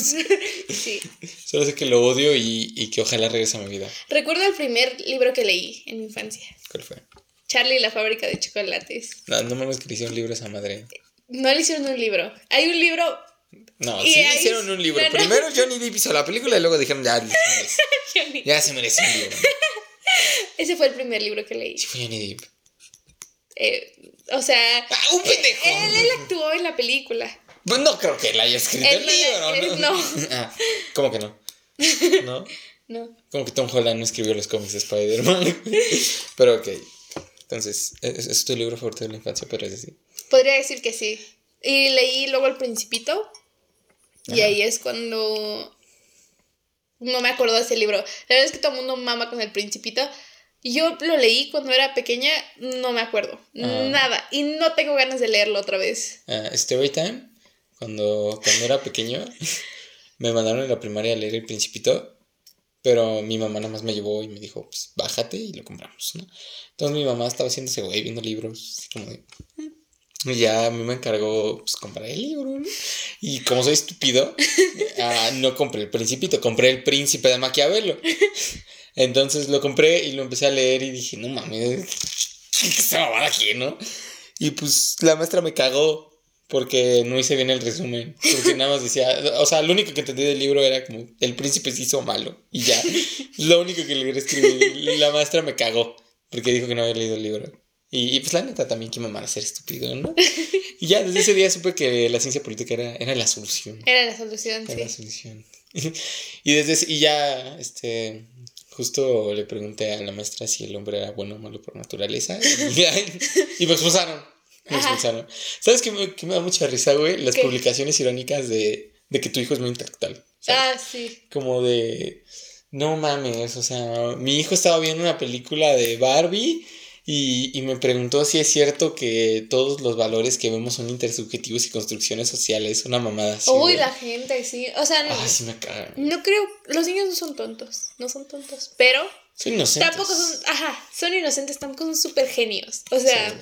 sí. Solo sé que lo odio y, y que ojalá regrese a mi vida. Recuerdo el primer libro que leí en mi infancia. ¿Cuál fue? Charlie y la fábrica de chocolates. No, no mames que le hicieron libros a madre. No le hicieron un libro. Hay un libro. No, sí ahí- hicieron un libro. no, no. Primero Johnny Depp hizo la película y luego dijeron, ya, <laughs> Johnny. ya se merece un libro. <laughs> Ese fue el primer libro que leí. Sí fue Johnny Depp. Eh, o sea, ¡Ah, un pendejo! él, él actuó en la película. Pues no creo que él haya escrito Él el libro, ¿no? no. <laughs> Ah, ¿Cómo que no? <laughs> ¿No? No. Como que Tom Holland no escribió los cómics de Spider-Man. <laughs> Pero ok. Entonces, es, es tu libro favorito de la infancia, pero es así. Podría decir que sí. Y leí luego El Principito. Y ahí es cuando. No me acuerdo de ese libro. La verdad es que todo el mundo mama con El Principito. Yo lo leí cuando era pequeña, no me acuerdo. Ah. Nada. Y no tengo ganas de leerlo otra vez. Ah, Storytime, cuando, cuando era pequeño, <laughs> me mandaron en la primaria a leer El Principito. Pero mi mamá nada más me llevó y me dijo, pues bájate y lo compramos, ¿no? Entonces mi mamá estaba haciéndose güey viendo libros, así como de, "Mm, Y ya a mí me encargó pues, comprar el libro. ¿no? Y como soy estúpido, <laughs> ah, no compré el Principito, compré el Príncipe de Maquiavelo. <laughs> Entonces lo compré y lo empecé a leer y dije, no mames, ¿qué se va aquí, no? Y pues la maestra me cagó porque no hice bien el resumen. Porque nada más decía, o sea, lo único que entendí del libro era como, el príncipe se hizo malo. Y ya, <laughs> lo único que le escribir. Y la maestra me cagó porque dijo que no había leído el libro. Y, pues la neta también que a ser estúpido, ¿no? <laughs> Y ya desde ese día supe que la ciencia política era, era la solución. Era la solución, era la solución. <laughs> y desde y ya, este, justo le pregunté a la maestra si el hombre era bueno o malo por naturaleza. Y, <laughs> me expulsaron. Me expulsaron. ¿Sabes qué me, me, da mucha risa, güey? Las publicaciones irónicas de, de que tu hijo es muy intelectual. Ah, sí. Como de, no mames, o sea, mi hijo estaba viendo una película de Barbie y, me preguntó si es cierto que todos los valores que vemos son intersubjetivos y construcciones sociales. Una mamada así. Uy, la gente, sí. O sea, no, sí me cagan. no creo. Los niños no son tontos. No son tontos. Pero. Son inocentes. Tampoco son. Ajá, son inocentes, tampoco son súper genios. O sea.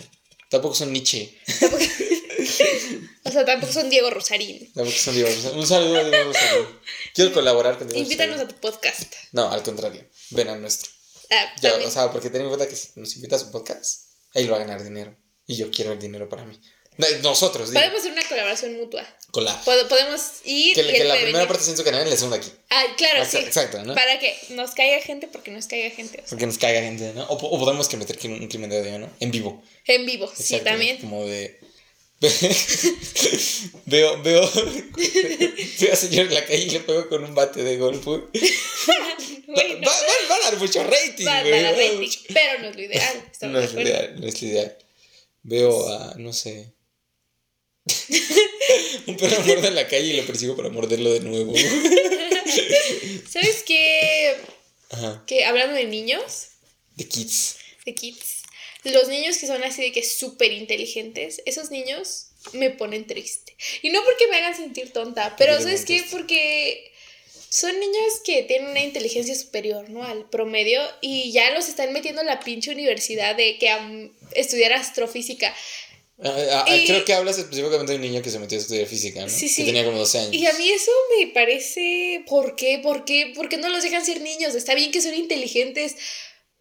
tampoco son Nietzsche. <laughs> <laughs> o sea, tampoco son Diego Rosarín. Tampoco son Diego Rosarín. Un saludo a Diego Rosarín. Quiero colaborar con Diego Invítanos a tu podcast. No, al contrario. Ven a nuestro. Ah, o sea, porque ten en cuenta que si nos invita a su podcast, ahí lo va a ganar dinero. Y yo quiero el dinero para mí. Nosotros, digo. Podemos hacer una colaboración mutua. Colab. podemos ir. Que, que la primera parte sea en su canal y la segunda aquí. Ah, claro, sí. Exacto, ¿no? Para que nos caiga gente, porque nos caiga gente. Porque nos caiga gente, ¿no? O, o podemos que meter un crimen de odio, ¿no? En vivo. En vivo, sí, también. Como de. <laughs> veo, veo, veo a señor en la calle y le pego con un bate de golf. <laughs> va, a dar mucho rating. Va, a dar rating, pero no es lo ideal. <laughs> No es lo ideal, no es lo ideal. Veo a, no sé. un perro muerde en la calle y lo persigo para morderlo de nuevo. ¿Sabes qué? Ajá. Que hablando de niños. De kids. De kids los niños que son así de que súper inteligentes, esos niños me ponen triste. Y no porque me hagan sentir tonta, pero ¿sabes qué? Porque son niños que tienen una inteligencia superior, ¿no? Al promedio y ya los están metiendo en la pinche universidad de que a estudiar astrofísica. Ah, ah, ah, creo que hablas específicamente de un niño que se metió a estudiar física, ¿no? Sí, sí. Que tenía como 12 años. Y a mí eso me parece. ¿Por qué? ¿Por qué? ¿Por qué no los dejan ser niños? Está bien que son inteligentes,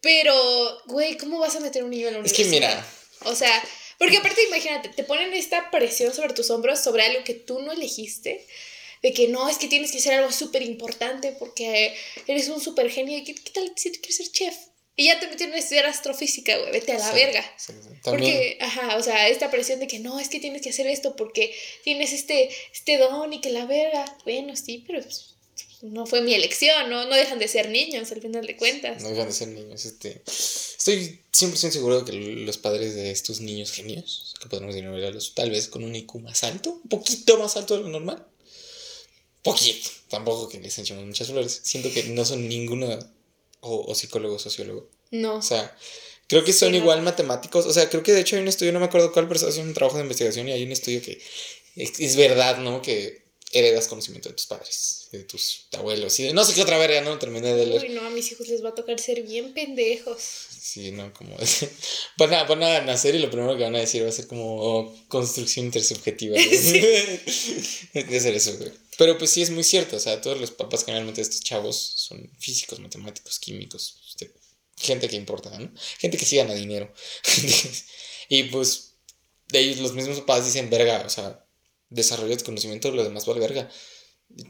pero, güey, ¿cómo vas a meter un niño en la universidad? Es que mira. O sea, porque aparte imagínate, te ponen esta presión sobre tus hombros sobre algo que tú no elegiste. De que no, es que tienes que hacer algo súper importante porque eres un súper genio. ¿Qué, ¿Qué, tal si tú quieres ser chef? Y ya te metieron a estudiar astrofísica, güey, vete a la verga. porque, ajá, o sea, esta presión de que no, es que tienes que hacer esto porque tienes este, este don y que la verga. Bueno, sí, pero pues, no fue mi elección, ¿no? No dejan de ser niños al final de cuentas. No dejan de ser niños. Este, estoy 100% seguro de que los padres de estos niños genios, que podemos denominarlos tal vez con un IQ más alto, un poquito más alto de lo normal. Poquito, tampoco que les echemos muchas flores. Siento que no son ninguno o, psicólogo o sociólogo. No. O sea, creo que son igual matemáticos. O sea, creo que de hecho hay un estudio, no me acuerdo cuál, pero haciendo un trabajo de investigación y hay un estudio que es, es verdad, ¿no? Que heredas conocimiento de tus padres, de tus abuelos y de no sé qué otra verga, no terminé de leer. Uy, no, a mis hijos les va a tocar ser bien pendejos. Sí, no, como <laughs> van a, van a nacer y lo primero que van a decir va a ser como construcción intersubjetiva. de <laughs> <laughs> ser eso, güey. Pero pues sí es muy cierto, o sea, todos los papás generalmente de estos chavos son físicos, matemáticos, químicos, este, gente que importa, ¿no? Gente que sí gana dinero. y pues de ellos los mismos papás dicen, verga, o sea, desarrollo de conocimiento, lo demás vale verga.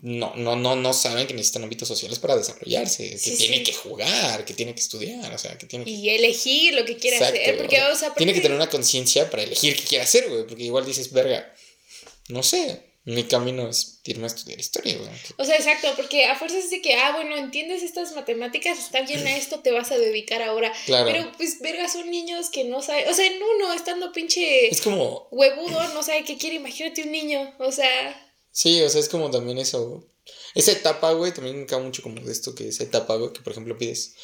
No, no, no, no saben que necesitan ámbitos sociales para desarrollarse, que tiene que jugar, que tiene que estudiar, o sea, que tiene que... Y elegir lo que quiere hacer, porque, o sea, Tiene que tener una conciencia para elegir qué quiere hacer, güey, porque igual dices, verga, no sé, mi camino es irme a estudiar historia, güey. O sea, exacto, porque a fuerzas de que, ah, bueno, entiendes estas matemáticas, está bien a esto, te vas a dedicar ahora. Claro. Pero, pues, verga, son niños que no saben, o sea, en uno, estando pinche... Es como... Huevudo, no sabe qué quiere, imagínate un niño, o sea... Sí, o sea, es como también eso, esa etapa, güey, también me cae mucho como de esto, que esa etapa, güey, que por ejemplo pides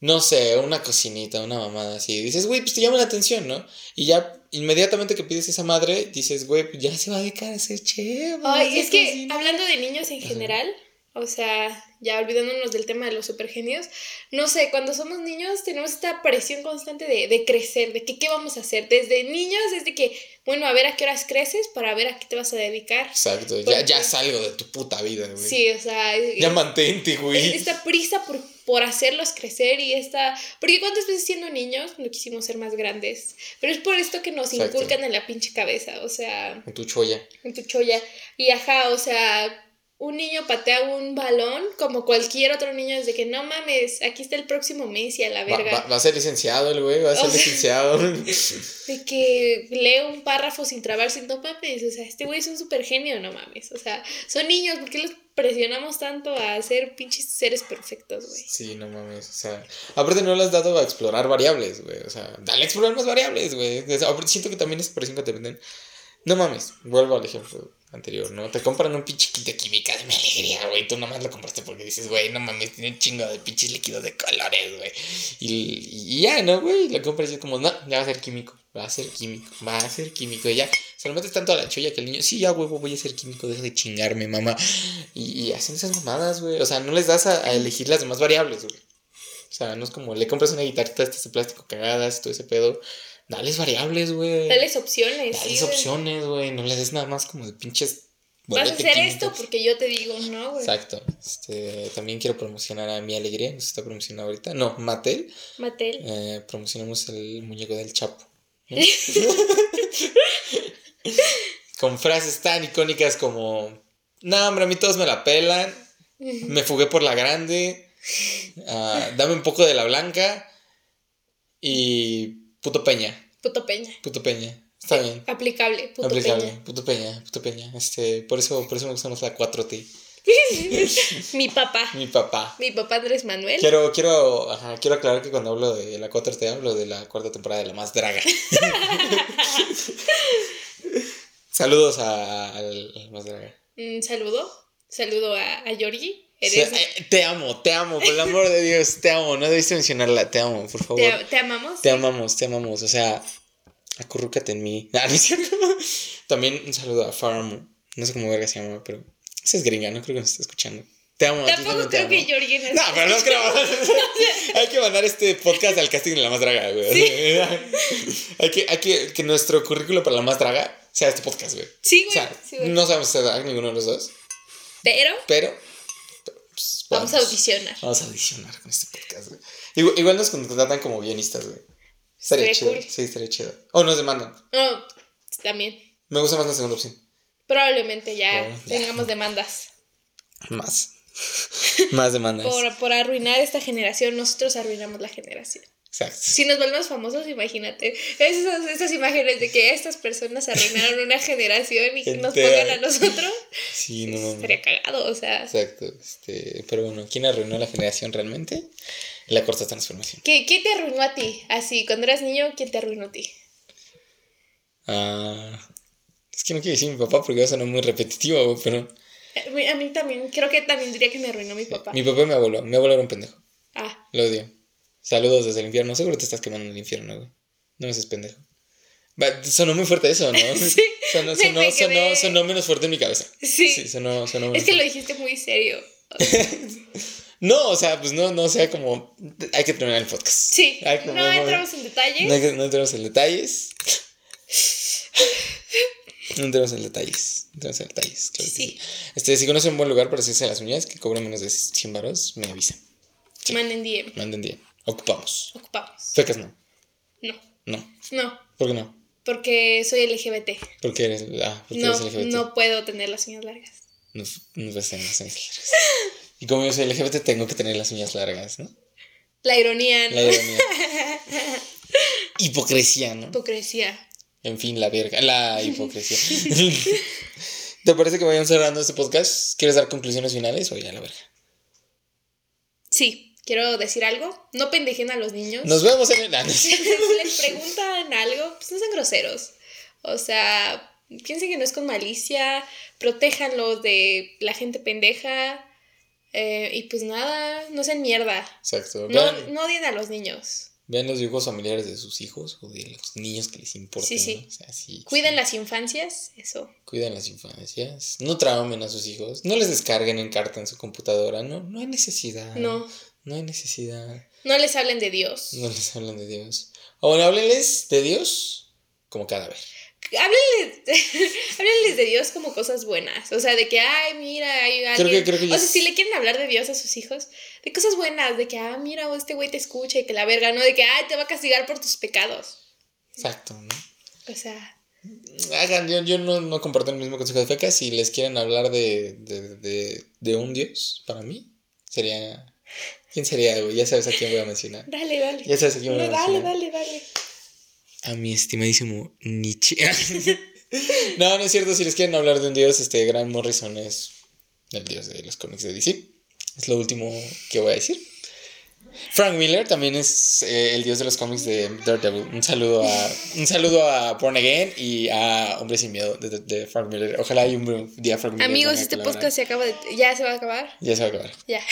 no sé, una cocinita, una mamada así. Dices, güey, pues te llama la atención, ¿no? Y ya inmediatamente que pides esa madre, dices, güey, pues ya se va a dedicar a ser chef. Ay, es que hablando de niños en general, o sea, ya olvidándonos del tema de los supergenios, no sé, cuando somos niños tenemos esta presión constante de, de crecer, de que qué vamos a hacer. Desde niños, desde que, bueno, a ver a qué horas creces para ver a qué te vas a dedicar. Exacto, ya, ya salgo de tu puta vida, güey. Sí, o sea... Ya mantente, güey. Esta prisa por, por hacerlos crecer y esta... Porque cuántas veces siendo niños no quisimos ser más grandes. Pero es por esto que nos inculcan en la pinche cabeza, o sea... En tu cholla. En tu cholla. Y ajá, o sea un niño patea un balón como cualquier otro niño desde que no mames, aquí está el próximo Messi a la verga. Va, a ser licenciado el güey, va a ser licenciado. <laughs> De que lee un párrafo sin trabar, sin no mames, o sea, este güey es un super genio, no mames. O sea, son niños, ¿por qué los presionamos tanto a ser pinches seres perfectos, güey? Sí, no mames, o sea, aparte no le has dado a explorar variables, güey, o sea, dale a explorar más variables, güey. Siento que también es presión que te venden. No mames, vuelvo al ejemplo anterior, ¿no? Te compran un pinche kit de química de alegría, güey. Tú nomás lo compraste porque dices, güey, no mames, tiene un chingo de pinches líquidos de colores, güey. Y, ya, ¿no, güey? Lo compras y es como, no, ya va a ser químico, va a ser químico, va a ser químico. Y ya, se lo metes tanto a la cholla que el niño, sí, ya, huevo, voy a ser químico, deja de chingarme, mamá. Y, hacen esas mamadas, güey. O sea, no les das a, elegir las demás variables, güey. O sea, no es como, le compras una guitarrita de este plástico cagadas, todo ese pedo. Dales variables, güey. Dales opciones. Dales opciones, güey. No les des nada más como de pinches. Vas a hacer esto porque yo te digo, no, güey. Exacto. Este, también quiero promocionar a Mi Alegría. No se está promocionando ahorita. No, Mattel. Mattel. Eh, promocionamos el muñeco del Chapo. <laughs> Con frases tan icónicas como: No, hombre, a mí todos me la pelan. Me fugué por la grande. Ah, dame un poco de la blanca. Y Puto Peña. Puto Peña. Puto Peña. Está bien. Aplicable. Puto Aplicable. Peña. Puto Peña. Puto Peña. Este, por eso, por eso me gusta más la 4T. <laughs> Mi papá. Mi papá. Mi papá Andrés Manuel. Quiero, quiero, ajá, quiero aclarar que cuando hablo de la 4T hablo de la cuarta temporada de La Más Draga. <laughs> <laughs> Saludos a, La Más Draga. Un saludo. Saludo a, a Eh, te amo, te amo, por el amor de Dios, te amo. No debiste mencionarla, te amo, por favor. ¿Te, amamos? Te amamos, te amamos. O sea, acurrúcate en mí. Ah, <laughs> También un saludo a Farm. No sé cómo verga se llama, pero esa es gringa, no creo que nos esté escuchando. Te amo. Tampoco creo que Jorgen No, pero no creo. <laughs> hay que mandar este podcast al casting de la más draga, güey. <laughs> hay que, hay que, que nuestro currículo para la más draga sea este podcast, güey. Sí, güey. O sea, no sabemos edad ninguno de los dos. Pero. Pero pues, vamos, a audicionar. Vamos a audicionar con este podcast, güey. Igual, nos contratan como guionistas, güey. Estaría chido. Sí, estaría chido. O nos demandan. No, también. Me gusta más la segunda opción. Probablemente ya tengamos demandas. Más. <laughs> más demandas. Por, por arruinar esta generación, nosotros arruinamos la generación. Exacto. Si nos volvemos famosos, imagínate. Esas, esas imágenes de que estas personas arruinaron una generación y nos pongan a nosotros. Sí, no. Estaría cagado, o sea. Exacto. Este, pero bueno, ¿quién arruinó la generación realmente? La corta transformación. ¿Qué, ¿Qué te arruinó a ti? Así, cuando eras niño, ¿quién te arruinó a ti? Ah. Es que no quiero decir mi papá porque va a sonar muy repetitivo, pero. A mí también, creo que también diría que me arruinó mi papá. Mi papá y mi abuelo. Mi abuelo era un pendejo. Ah. Lo odio. Saludos desde el infierno. Seguro te estás quemando en el infierno, güey. No me seas pendejo. sonó muy fuerte eso, ¿no? <laughs> Sí. Sonó, sonó, sonó, sonó, menos fuerte en mi cabeza. Sí. Sí, sonó, sonó Es que lo dijiste muy serio. <laughs> no, o sea, pues no, no, o sea, como. Hay que terminar el podcast. Sí. no entramos en detalles. No, no entramos en detalles. No entramos en detalles. Entramos en detalles. Claro sí. Este, si conocen un buen lugar para hacerse las uñas que cobren menos de 100 baros, me avisan. Manden DM. Manden DM. Ocupamos. Ocupamos. Fecas no. No. No. No. ¿Por qué no? Porque soy LGBT. Porque eres, ah, porque no, eres LGBT. No puedo tener las uñas largas. No, no puedes tener las uñas largas. y como yo soy LGBT, tengo que tener las uñas largas, ¿no? La ironía, ¿no? La ironía. <laughs> hipocresía, ¿no? Hipocresía. En fin, la verga. La hipocresía. <laughs> ¿Te parece que vayan cerrando este podcast? ¿Quieres dar conclusiones finales o ya la verga? Sí quiero decir algo, no pendejen a los niños. Nos vemos en el <laughs> Si les preguntan algo, pues no sean groseros. O sea, piensen que no es con malicia, protéjanlos de la gente pendeja. Eh, y pues nada, no sean mierda. Exacto. No, no odien a los niños. Vean los dibujos familiares de sus hijos o de los niños que les importan. Sí, sí. O sea, sí Cuiden las infancias, eso. Cuiden las infancias. No traumen a sus hijos. No les descarguen en carta en su computadora. No, no hay necesidad. No. No hay necesidad. No les hablen de Dios. No les hablen de Dios. Bueno, háblenles de Dios como cadáver. <laughs> Háblenles, de Dios como cosas buenas. O sea, de que, ay, mira, hay alguien. Creo que, o sea, si le quieren hablar de Dios a sus hijos, de cosas buenas, de que, ah, mira, este güey te escucha y que la verga, ¿no? De que, ay, te va a castigar por tus pecados. Exacto, ¿no? O sea. Hagan, yo, yo no, no, comparto el mismo consejo de feca. Si les quieren hablar de, de, de, de un Dios, para mí, sería. ¿Quién sería, güey? Ya sabes a quién voy a mencionar. <laughs> Dale, dale. Ya sabes a quién voy a mencionar. Dale, dale, dale a mi estimadísimo Nietzsche. <laughs> no, no es cierto, si les quieren hablar de un dios, este Grant Morrison es el dios de los cómics de DC. Es lo último que voy a decir. Frank Miller también es eh, el dios de los cómics de Daredevil. Un saludo a un saludo a Born Again y a Hombre sin Miedo de, Frank Miller. Ojalá haya un día Frank Miller. Amigos, este podcast se acaba de ya se va a acabar. Ya se va a acabar. Ya. <laughs>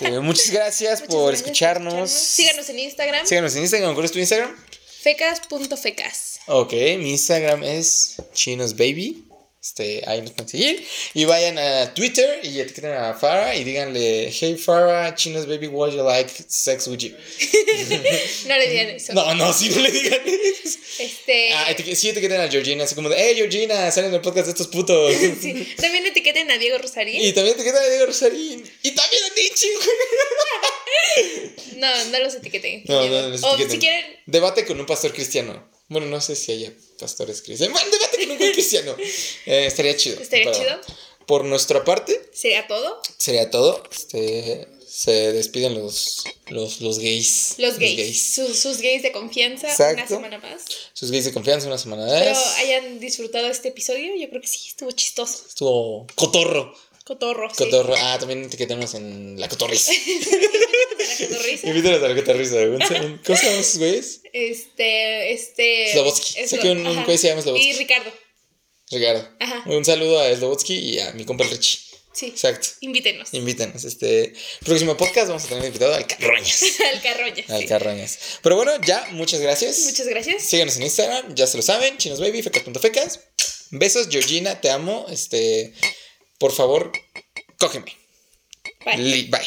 Este, <laughs> muchas gracias por escucharnos. Síganos en Instagram. Síganos en Instagram. ¿Cuál es tu Instagram? Fecas.fecas. Ok, mi Instagram es chinosbaby. Este, ahí nos pueden seguir. Y vayan a Twitter y etiqueten a Farah y díganle, hey Farah, Chinos Baby, would you like sex with you? <laughs> no le digan eso. No, no, sí, no le digan eso. Este... Ah, sí etiqueten a Georgina, así como de, hey Georgina, salen en el podcast de estos putos. <laughs> sí, también etiqueten a Diego Rosarín. Y también etiqueten a Diego Rosarín. Y también a Nietzsche. <laughs> no, no los etiqueten. No, no, los etiqueten. O si quieren... Debate con un pastor cristiano. Bueno, no sé si haya pastores cristianos. Debate con un <laughs> cristiano. Eh, estaría chido. Estaría chido. Por nuestra parte. ¿Sería todo? Sería todo. Este, se despiden los, los, los gays. Los gays. Sus, gays de confianza una semana más. Sus gays de confianza una semana más. Pero hayan disfrutado este episodio. Yo creo que sí, estuvo chistoso. Estuvo cotorro. Cotorro. Cotorro. Ah, también tenemos en la cotorriza. <laughs> la cotorriza. Invítanos a la cotorriza. ¿Cómo se llaman esos güeyes? Este, este. Slobotsky. Sé que un, un güey se llama Slobotsky. Y Ricardo. Ricardo. Ajá. Un saludo a Slobotsky y a mi compa Richie. Sí. Exacto. Invítenos. Invítenos. Este próximo podcast vamos a tener invitado al Carroñas. <laughs> al Carroñas. Al Carroñas. Pero bueno, ya, muchas gracias. Muchas gracias. Síganos en Instagram, ya se lo saben, chinosbaby, fecas.fecas. Besos, Georgina, te amo. Este, por favor, cógeme. Bye. bye.